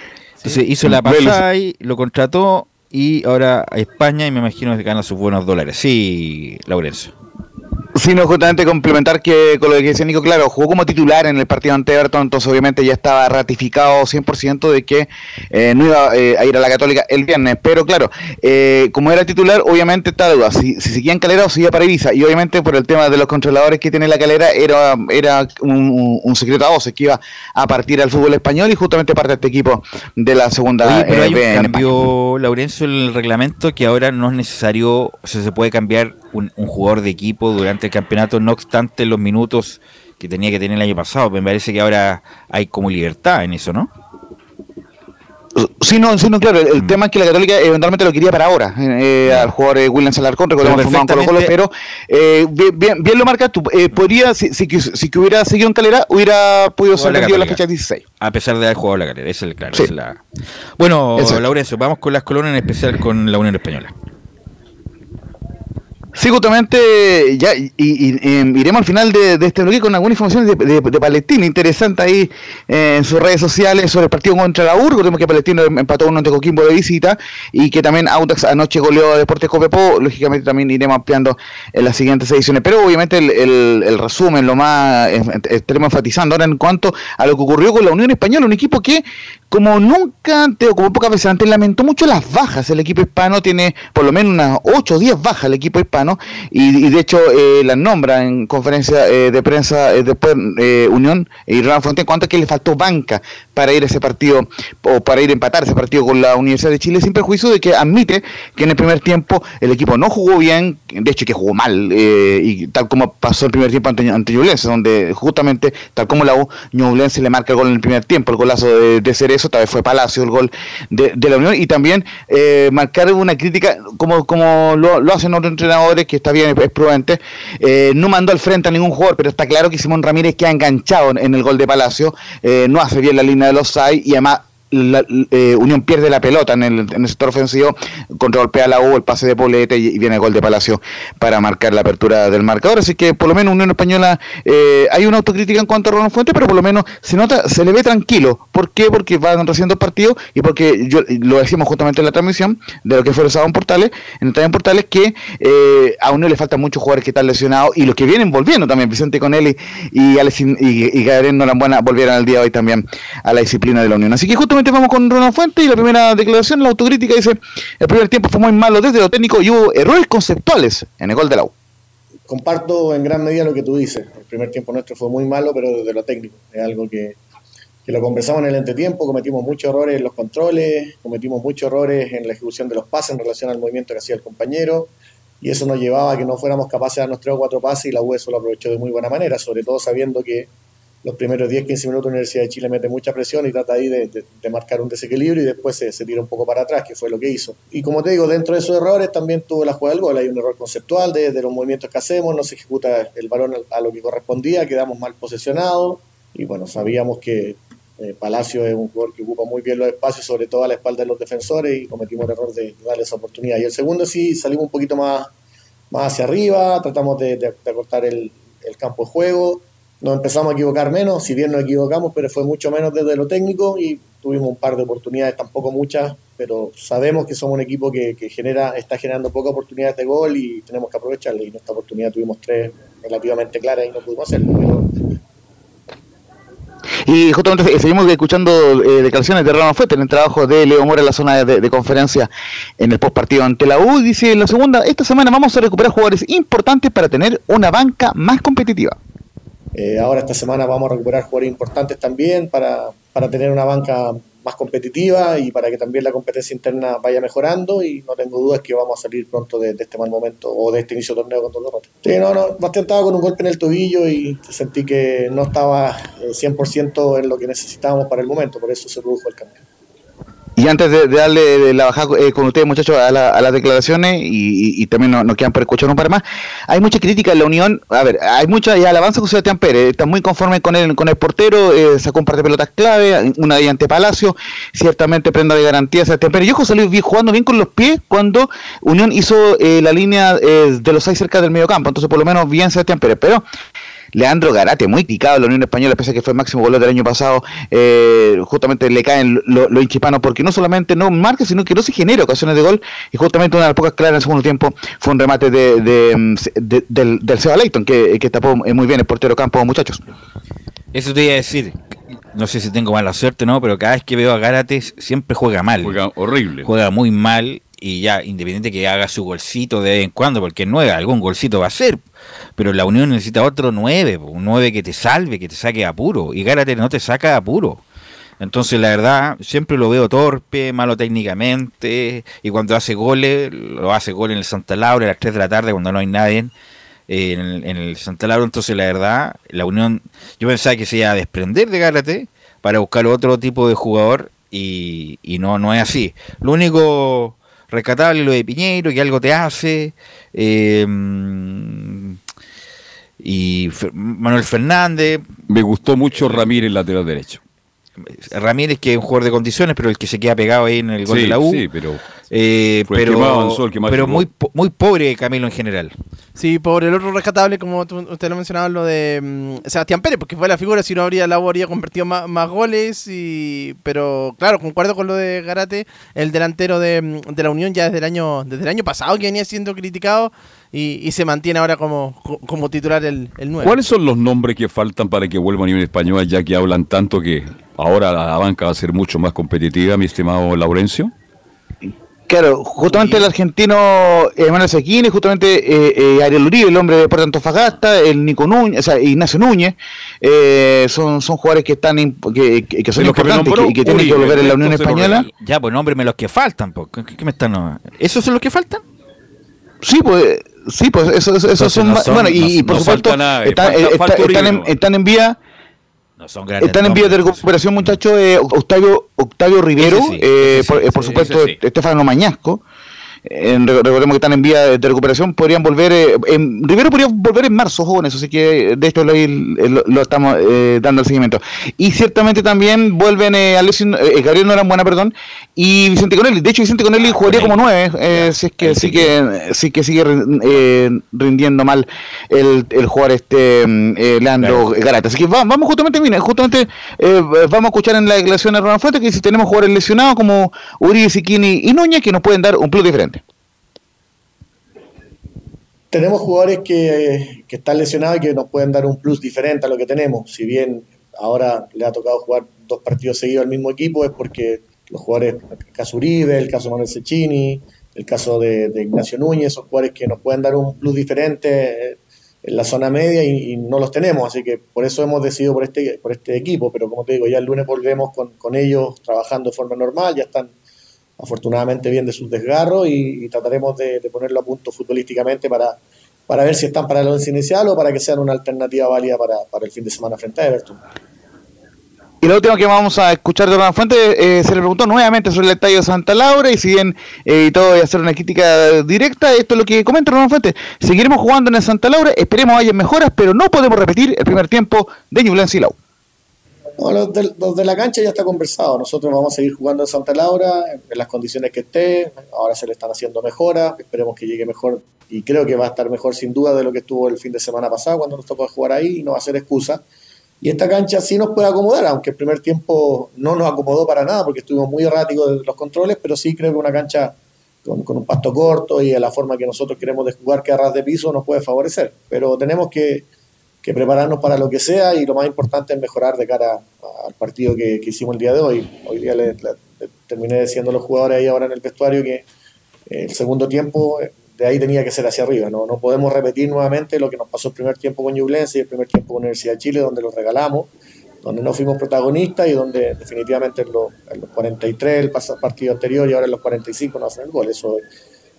Entonces hizo la pasada ahí, lo contrató y ahora a España y me imagino que gana sus buenos dólares. Sí, Laurencio. Sí, no, justamente complementar que con lo que decía Nico, claro, jugó como titular en el partido ante Everton, entonces obviamente ya estaba ratificado 100% de que eh, no iba eh, a ir a la Católica el viernes, pero claro, eh, como era titular, obviamente está duda, si, si seguía en Calera o seguía para Ibiza, y obviamente por el tema de los controladores que tiene la Calera, era, era un, un- secreto a voces que iba a partir al fútbol español y justamente parte de este equipo de la segunda Oye, pero eh, hay un cambio, Laurencio, en el reglamento que ahora no es necesario, o sea, se puede cambiar un, un jugador de equipo durante el campeonato, no obstante los minutos que tenía que tener el año pasado. Me parece que ahora hay como libertad en eso, ¿no? Sí, no, sí, no, claro. El, el tema es que la Católica eventualmente lo quería para ahora, eh, al jugador eh, William Salarcón, recordemos formado en Colo Colo, pero eh, bien, bien, lo marcas tú. Eh, podría, si, si, que- si que hubiera seguido en Calera, hubiera podido ser la vendido en la Católica. fecha 16. A pesar de haber jugado la carrera, esa es el claro. Sí. es la... Bueno. Laurencio, vamos con las colonias, en especial con la Unión Española. Sí, justamente, ya, y, y- em, iremos al final de, este bloque con alguna información de, de- Palestina, interesante ahí eh, en sus redes sociales sobre el partido contra la URGO, tenemos que Palestino empató uno ante Coquimbo de visita, y que también Audax anoche goleó a Deportes Copiapó, lógicamente también iremos ampliando en las siguientes ediciones, pero obviamente el, el- el resumen, lo más, eh, estaremos enfatizando ahora en cuanto a lo que ocurrió con la Unión Española, un equipo que como nunca antes o como pocas veces antes lamentó mucho las bajas. El equipo hispano tiene por lo menos unas 8 o 10 bajas. El equipo hispano y, de hecho eh, las nombra en conferencia eh, de prensa eh, después eh, Unión y en cuanto a que le faltó banca para ir a ese partido o para ir a empatar ese partido con la Universidad de Chile sin perjuicio de que admite que en el primer tiempo el equipo no jugó bien, de hecho que jugó mal eh, y tal como pasó el primer tiempo ante, ante Ñublense, donde justamente tal como la U, Ñublense le marca el gol en el primer tiempo, el golazo de, de Cerezo, tal vez fue Palacio el gol de, la Unión y también marcar una crítica como, como lo, lo hacen otros entrenadores, que está bien, es prudente, eh, no mandó al frente a ningún jugador, pero está claro que Simón Ramírez queda enganchado en, el gol de Palacio, eh, no hace bien la línea de los SAI y además la, eh, Unión pierde la pelota en el, en el sector ofensivo, contragolpea la U, el pase de Polete y, y viene el gol de Palacio para marcar la apertura del marcador. Así que por lo menos Unión Española eh, hay una autocrítica en cuanto a Ronald Fuentes, pero por lo menos se nota, se le ve tranquilo. ¿Por qué? Porque van recién dos partidos y porque yo lo decimos justamente en la transmisión de lo que fue el sábado en Portales, en el en Portales, que eh, a Unión le faltan muchos jugadores que están lesionados y los que vienen volviendo también, Vicente Conelli y Alex y, y Gabriel Norambuena volvieron al día de hoy también a la disciplina de la Unión. Así que justamente vamos con Ronald Fuentes y la primera declaración, la autocrítica dice, el primer tiempo fue muy malo desde lo técnico y hubo errores conceptuales en el gol de la U. comparto en gran medida lo que tú dices. El primer tiempo nuestro fue muy malo, pero desde lo técnico. Es algo que, que lo conversamos en el entretiempo, cometimos muchos errores en los controles, cometimos muchos errores en la ejecución de los pases en relación al movimiento que hacía el compañero, y eso nos llevaba a que no fuéramos capaces de darnos tres o cuatro pases y la U eso lo aprovechó de muy buena manera, sobre todo sabiendo que los primeros 10-15 minutos la Universidad de Chile mete mucha presión y trata ahí de, de- marcar un desequilibrio y después se, se tira un poco para atrás, que fue lo que hizo. Y como te digo, dentro de esos errores también tuvo la jugada del gol. Hay un error conceptual de, de los movimientos que hacemos, no se ejecuta el balón a lo que correspondía, quedamos mal posesionados y bueno, sabíamos que eh, Palacio es un jugador que ocupa muy bien los espacios, sobre todo a la espalda de los defensores y cometimos el error de darle esa oportunidad. Y el segundo sí, salimos un poquito más, más hacia arriba, tratamos de acortar el, el campo de juego, nos empezamos a equivocar menos, si bien nos equivocamos, pero fue mucho menos desde lo técnico y tuvimos un par de oportunidades, tampoco muchas, pero sabemos que somos un equipo que, genera, está generando pocas oportunidades de gol y tenemos que aprovecharle. Y en esta oportunidad tuvimos tres relativamente claras y no pudimos hacerlo. Pero Y justamente seguimos escuchando eh, declaraciones de Ronald Fuentes en el trabajo de Leo Mora en la zona de, de conferencia en el post partido ante la U. Dice en la segunda, esta semana vamos a recuperar jugadores importantes para tener una banca más competitiva. Eh, ahora esta semana vamos a recuperar jugadores importantes también para, para tener una banca más competitiva y para que también la competencia interna vaya mejorando y no tengo dudas que vamos a salir pronto de, de este mal momento o de este inicio de torneo con dos derrotas. Sí, no, no, bastante estaba con un golpe en el tobillo y sentí que no estaba eh, 100% en lo que necesitábamos para el momento, por eso se produjo el cambio. Y antes de, de darle la bajada eh, con ustedes, muchachos, a, la- las declaraciones, y, y- y también nos, nos quedan por escuchar un par más, hay mucha crítica en la Unión. A ver, hay mucha y alabanza con Sebastián Pérez. Está muy conforme con el, con el portero, eh, sacó un par de pelotas clave, una de ante Palacio, ciertamente prenda de garantía Sebastián Pérez. Y ojo, salió bien, jugando bien con los pies cuando Unión hizo eh, la línea eh, de los seis cerca del medio campo. Entonces, por lo menos, bien Sebastián Pérez. Pero. Leandro Garate, muy criticado en la Unión Española, pese a que fue el máximo goleador del año pasado, eh, justamente le caen los lo hinchipanos porque no solamente no marca, sino que no se genera ocasiones de gol, y justamente una de las pocas claras en el segundo tiempo fue un remate de, de, mm, de- del, del Seba Leighton, que, que tapó eh, muy bien el portero campo, muchachos. Eso te iba a decir. No sé si tengo mala suerte no, pero cada vez que veo a Garates siempre juega mal. Juega horrible. Juega muy mal y ya, independiente que haga su golcito de vez en cuando, porque nueve, algún golcito va a ser. Pero la Unión necesita otro nueve, un nueve que te salve, que te saque apuro. Y Gárate no te saca apuro. Entonces, la verdad, siempre lo veo torpe, malo técnicamente. Y cuando hace goles, lo hace gol en el Santa Laura a las 3 de la tarde, cuando no hay nadie eh, en, el, en el Santa Laura. Entonces, la verdad, la Unión, yo pensaba que se iba a desprender de Gárate para buscar otro tipo de jugador. Y, y no, no es así. Lo único rescatable es lo de Piñeiro, que algo te hace. eh, y Manuel Fernández. Me gustó mucho Ramírez, lateral derecho. Ramírez, que es un jugador de condiciones, pero el que se queda pegado ahí en el gol Sí, de la U. sí, pero- Eh, Fue el que pero más avanzó, el que más pero llegó. muy, po- muy pobre Camilo en general. Sí, por el otro rescatable, como tú- usted lo mencionaba, lo de mm, Sebastián Pérez, porque fue la figura, si no habría la U habría convertido más, más goles, y pero claro, concuerdo con lo de Garate, el delantero de, mm, de la Unión ya desde el año desde el año pasado que venía siendo criticado y, y se mantiene ahora como, co- como titular el, el 9. ¿Cuáles son los nombres que faltan para que vuelva a nivel español, ya que hablan tanto que ahora la banca va a ser mucho más competitiva, mi estimado Laurencio? Claro, justamente el argentino eh, Manuel Sequini, justamente eh, eh, Ariel Uribe, el hombre de Puerto Antofagasta, el Nico Núñez, o sea, Ignacio Núñez, eh, son, son jugadores que están que, que- que son importantes y que, y que tienen que volver en la Unión Española. Ya, pues nómbreme los que faltan, po. ¿Qué, qué me están? ¿Esos son los que faltan? Sí, pues, sí, pues eso, eso- esos Entonces son, no son- bueno, y, no- y por no supuesto falta nada, están, falta- eh, falta está- Uribe están en, están en vía No son están en vía de recuperación, muchachos, eh, Octavio Octavio Rivero, sí, eh, por, eh, por supuesto. Estefano Mañasco. Eh, re- recordemos que están en vía de, recuperación, podrían volver, eh, en- Rivero podría volver en marzo, jóvenes, así que de esto lo, lo- lo estamos eh, dando el seguimiento. Y ciertamente también vuelven eh, Alexis, eh, Gabriel Norambuena, perdón, y Vicente Conelli. De hecho, Vicente Conelli jugaría como nueve, eh, si es que sí que sí que sigue rin- eh, rindiendo mal el, el jugador este mm, eh, Leandro Garata. Así que va- vamos justamente, mira, justamente eh, vamos a escuchar en la declaración de Ronald Fuente que si tenemos jugadores lesionados como Uribe, Siquini y Núñez que nos pueden dar un plus diferente. Tenemos jugadores que, están lesionados y que nos pueden dar un plus diferente a lo que tenemos. Si bien ahora le ha tocado jugar dos partidos seguidos al mismo equipo, es porque los jugadores, el caso Uribe, el caso Manuel Cecchini, el caso de, de Ignacio Núñez, son jugadores que nos pueden dar un plus diferente eh, en la zona media y, y no los tenemos. Así que por eso hemos decidido por este, por este equipo. Pero como te digo, ya el lunes volvemos con, con ellos trabajando de forma normal, ya están afortunadamente bien de sus desgarros y, trataremos de, ponerlo a punto futbolísticamente para, para ver si están para el once inicial o para que sean una alternativa válida para, para el fin de semana frente a Everton. Y la última que vamos a escuchar de Ronald Fuente eh, se le preguntó nuevamente sobre el estadio de Santa Laura y si bien eh, todo y hacer una crítica directa, esto es lo que comenta Ronald Fuente. Seguiremos jugando en el Santa Laura, esperemos haya mejoras, pero no podemos repetir el primer tiempo de Ñublense y. No, los de, los de la cancha ya está conversado. Nosotros vamos a seguir jugando en Santa Laura en las condiciones que esté. Ahora se le están haciendo mejoras. Esperemos que llegue mejor y creo que va a estar mejor sin duda de lo que estuvo el fin de semana pasado cuando nos tocó jugar ahí y no va a ser excusa. Y esta cancha sí nos puede acomodar, aunque el primer tiempo no nos acomodó para nada porque estuvimos muy erráticos de los controles, pero sí creo que una cancha con, con un pasto corto y a la forma que nosotros queremos de jugar que a ras de piso nos puede favorecer. Pero tenemos que, que prepararnos para lo que sea y lo más importante es mejorar de cara al partido que, que hicimos el día de hoy. Hoy día terminé diciendo a los jugadores ahí ahora en el vestuario que eh, el segundo tiempo eh, de ahí tenía que ser hacia arriba. No, no podemos repetir nuevamente lo que nos pasó el primer tiempo con Ñublense y el primer tiempo con Universidad de Chile, donde los regalamos, donde no fuimos protagonistas y donde definitivamente en los, en los 43, el partido anterior y ahora en los 45 no hacen el gol. Eso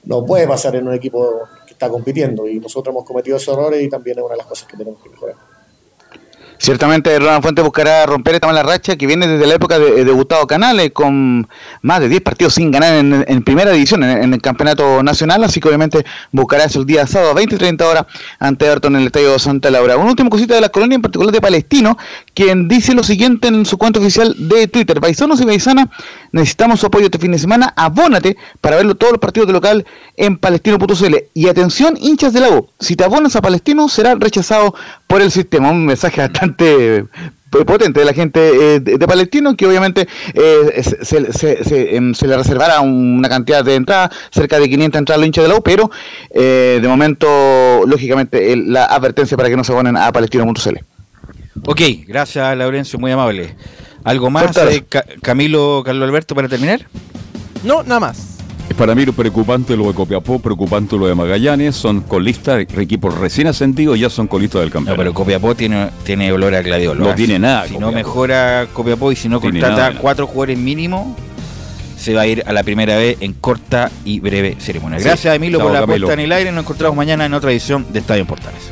no puede pasar en un equipo está compitiendo y nosotros hemos cometido esos errores y también es una de las cosas que tenemos que mejorar. Ciertamente Ronald Fuente buscará romper esta mala racha que viene desde la época de, de Gustavo Canales con más de 10 partidos sin ganar en, primera división en, el campeonato nacional, así que obviamente buscará eso el día sábado a 20 y 30 horas ante Everton en el Estadio Santa Laura. Una última cosita de la colonia, en particular de Palestino, quien dice lo siguiente en su cuenta oficial de Twitter, paisanos y paisanas, necesitamos su apoyo este fin de semana, abónate para ver todos los partidos de local en palestino.cl y atención hinchas de la U, si te abonas a Palestino será rechazado por el sistema, un mensaje bastante eh, potente de la gente eh, de, de Palestino que obviamente eh, se, se- se- se, em, se le reservará una cantidad de entradas, cerca de 500 entradas a los hinchas de la U, pero eh, de momento, lógicamente, el- la advertencia para que no se abonen a palestino.cl. Ok, gracias Laurencio, muy amable. ¿Algo más, eh, Ca- Camilo, Carlos Alberto, para terminar? No, nada más. Para mí lo preocupante lo de Copiapó, preocupante lo de Magallanes, son colistas, equipos recién ascendidos ya son colistas del No, campeonato. pero Copiapó tiene, tiene olor a gladiolo. No tiene nada, Si Copiapó. no mejora Copiapó y si no Tiene contrata nada. cuatro jugadores mínimo, se va a ir a la primera vez en corta y breve ceremonia. Sí. Gracias, Emilio, Chao, por la Camilo. puesta en el aire. Nos encontramos mañana en otra edición de Estadio en Portales.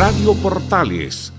Radio Portales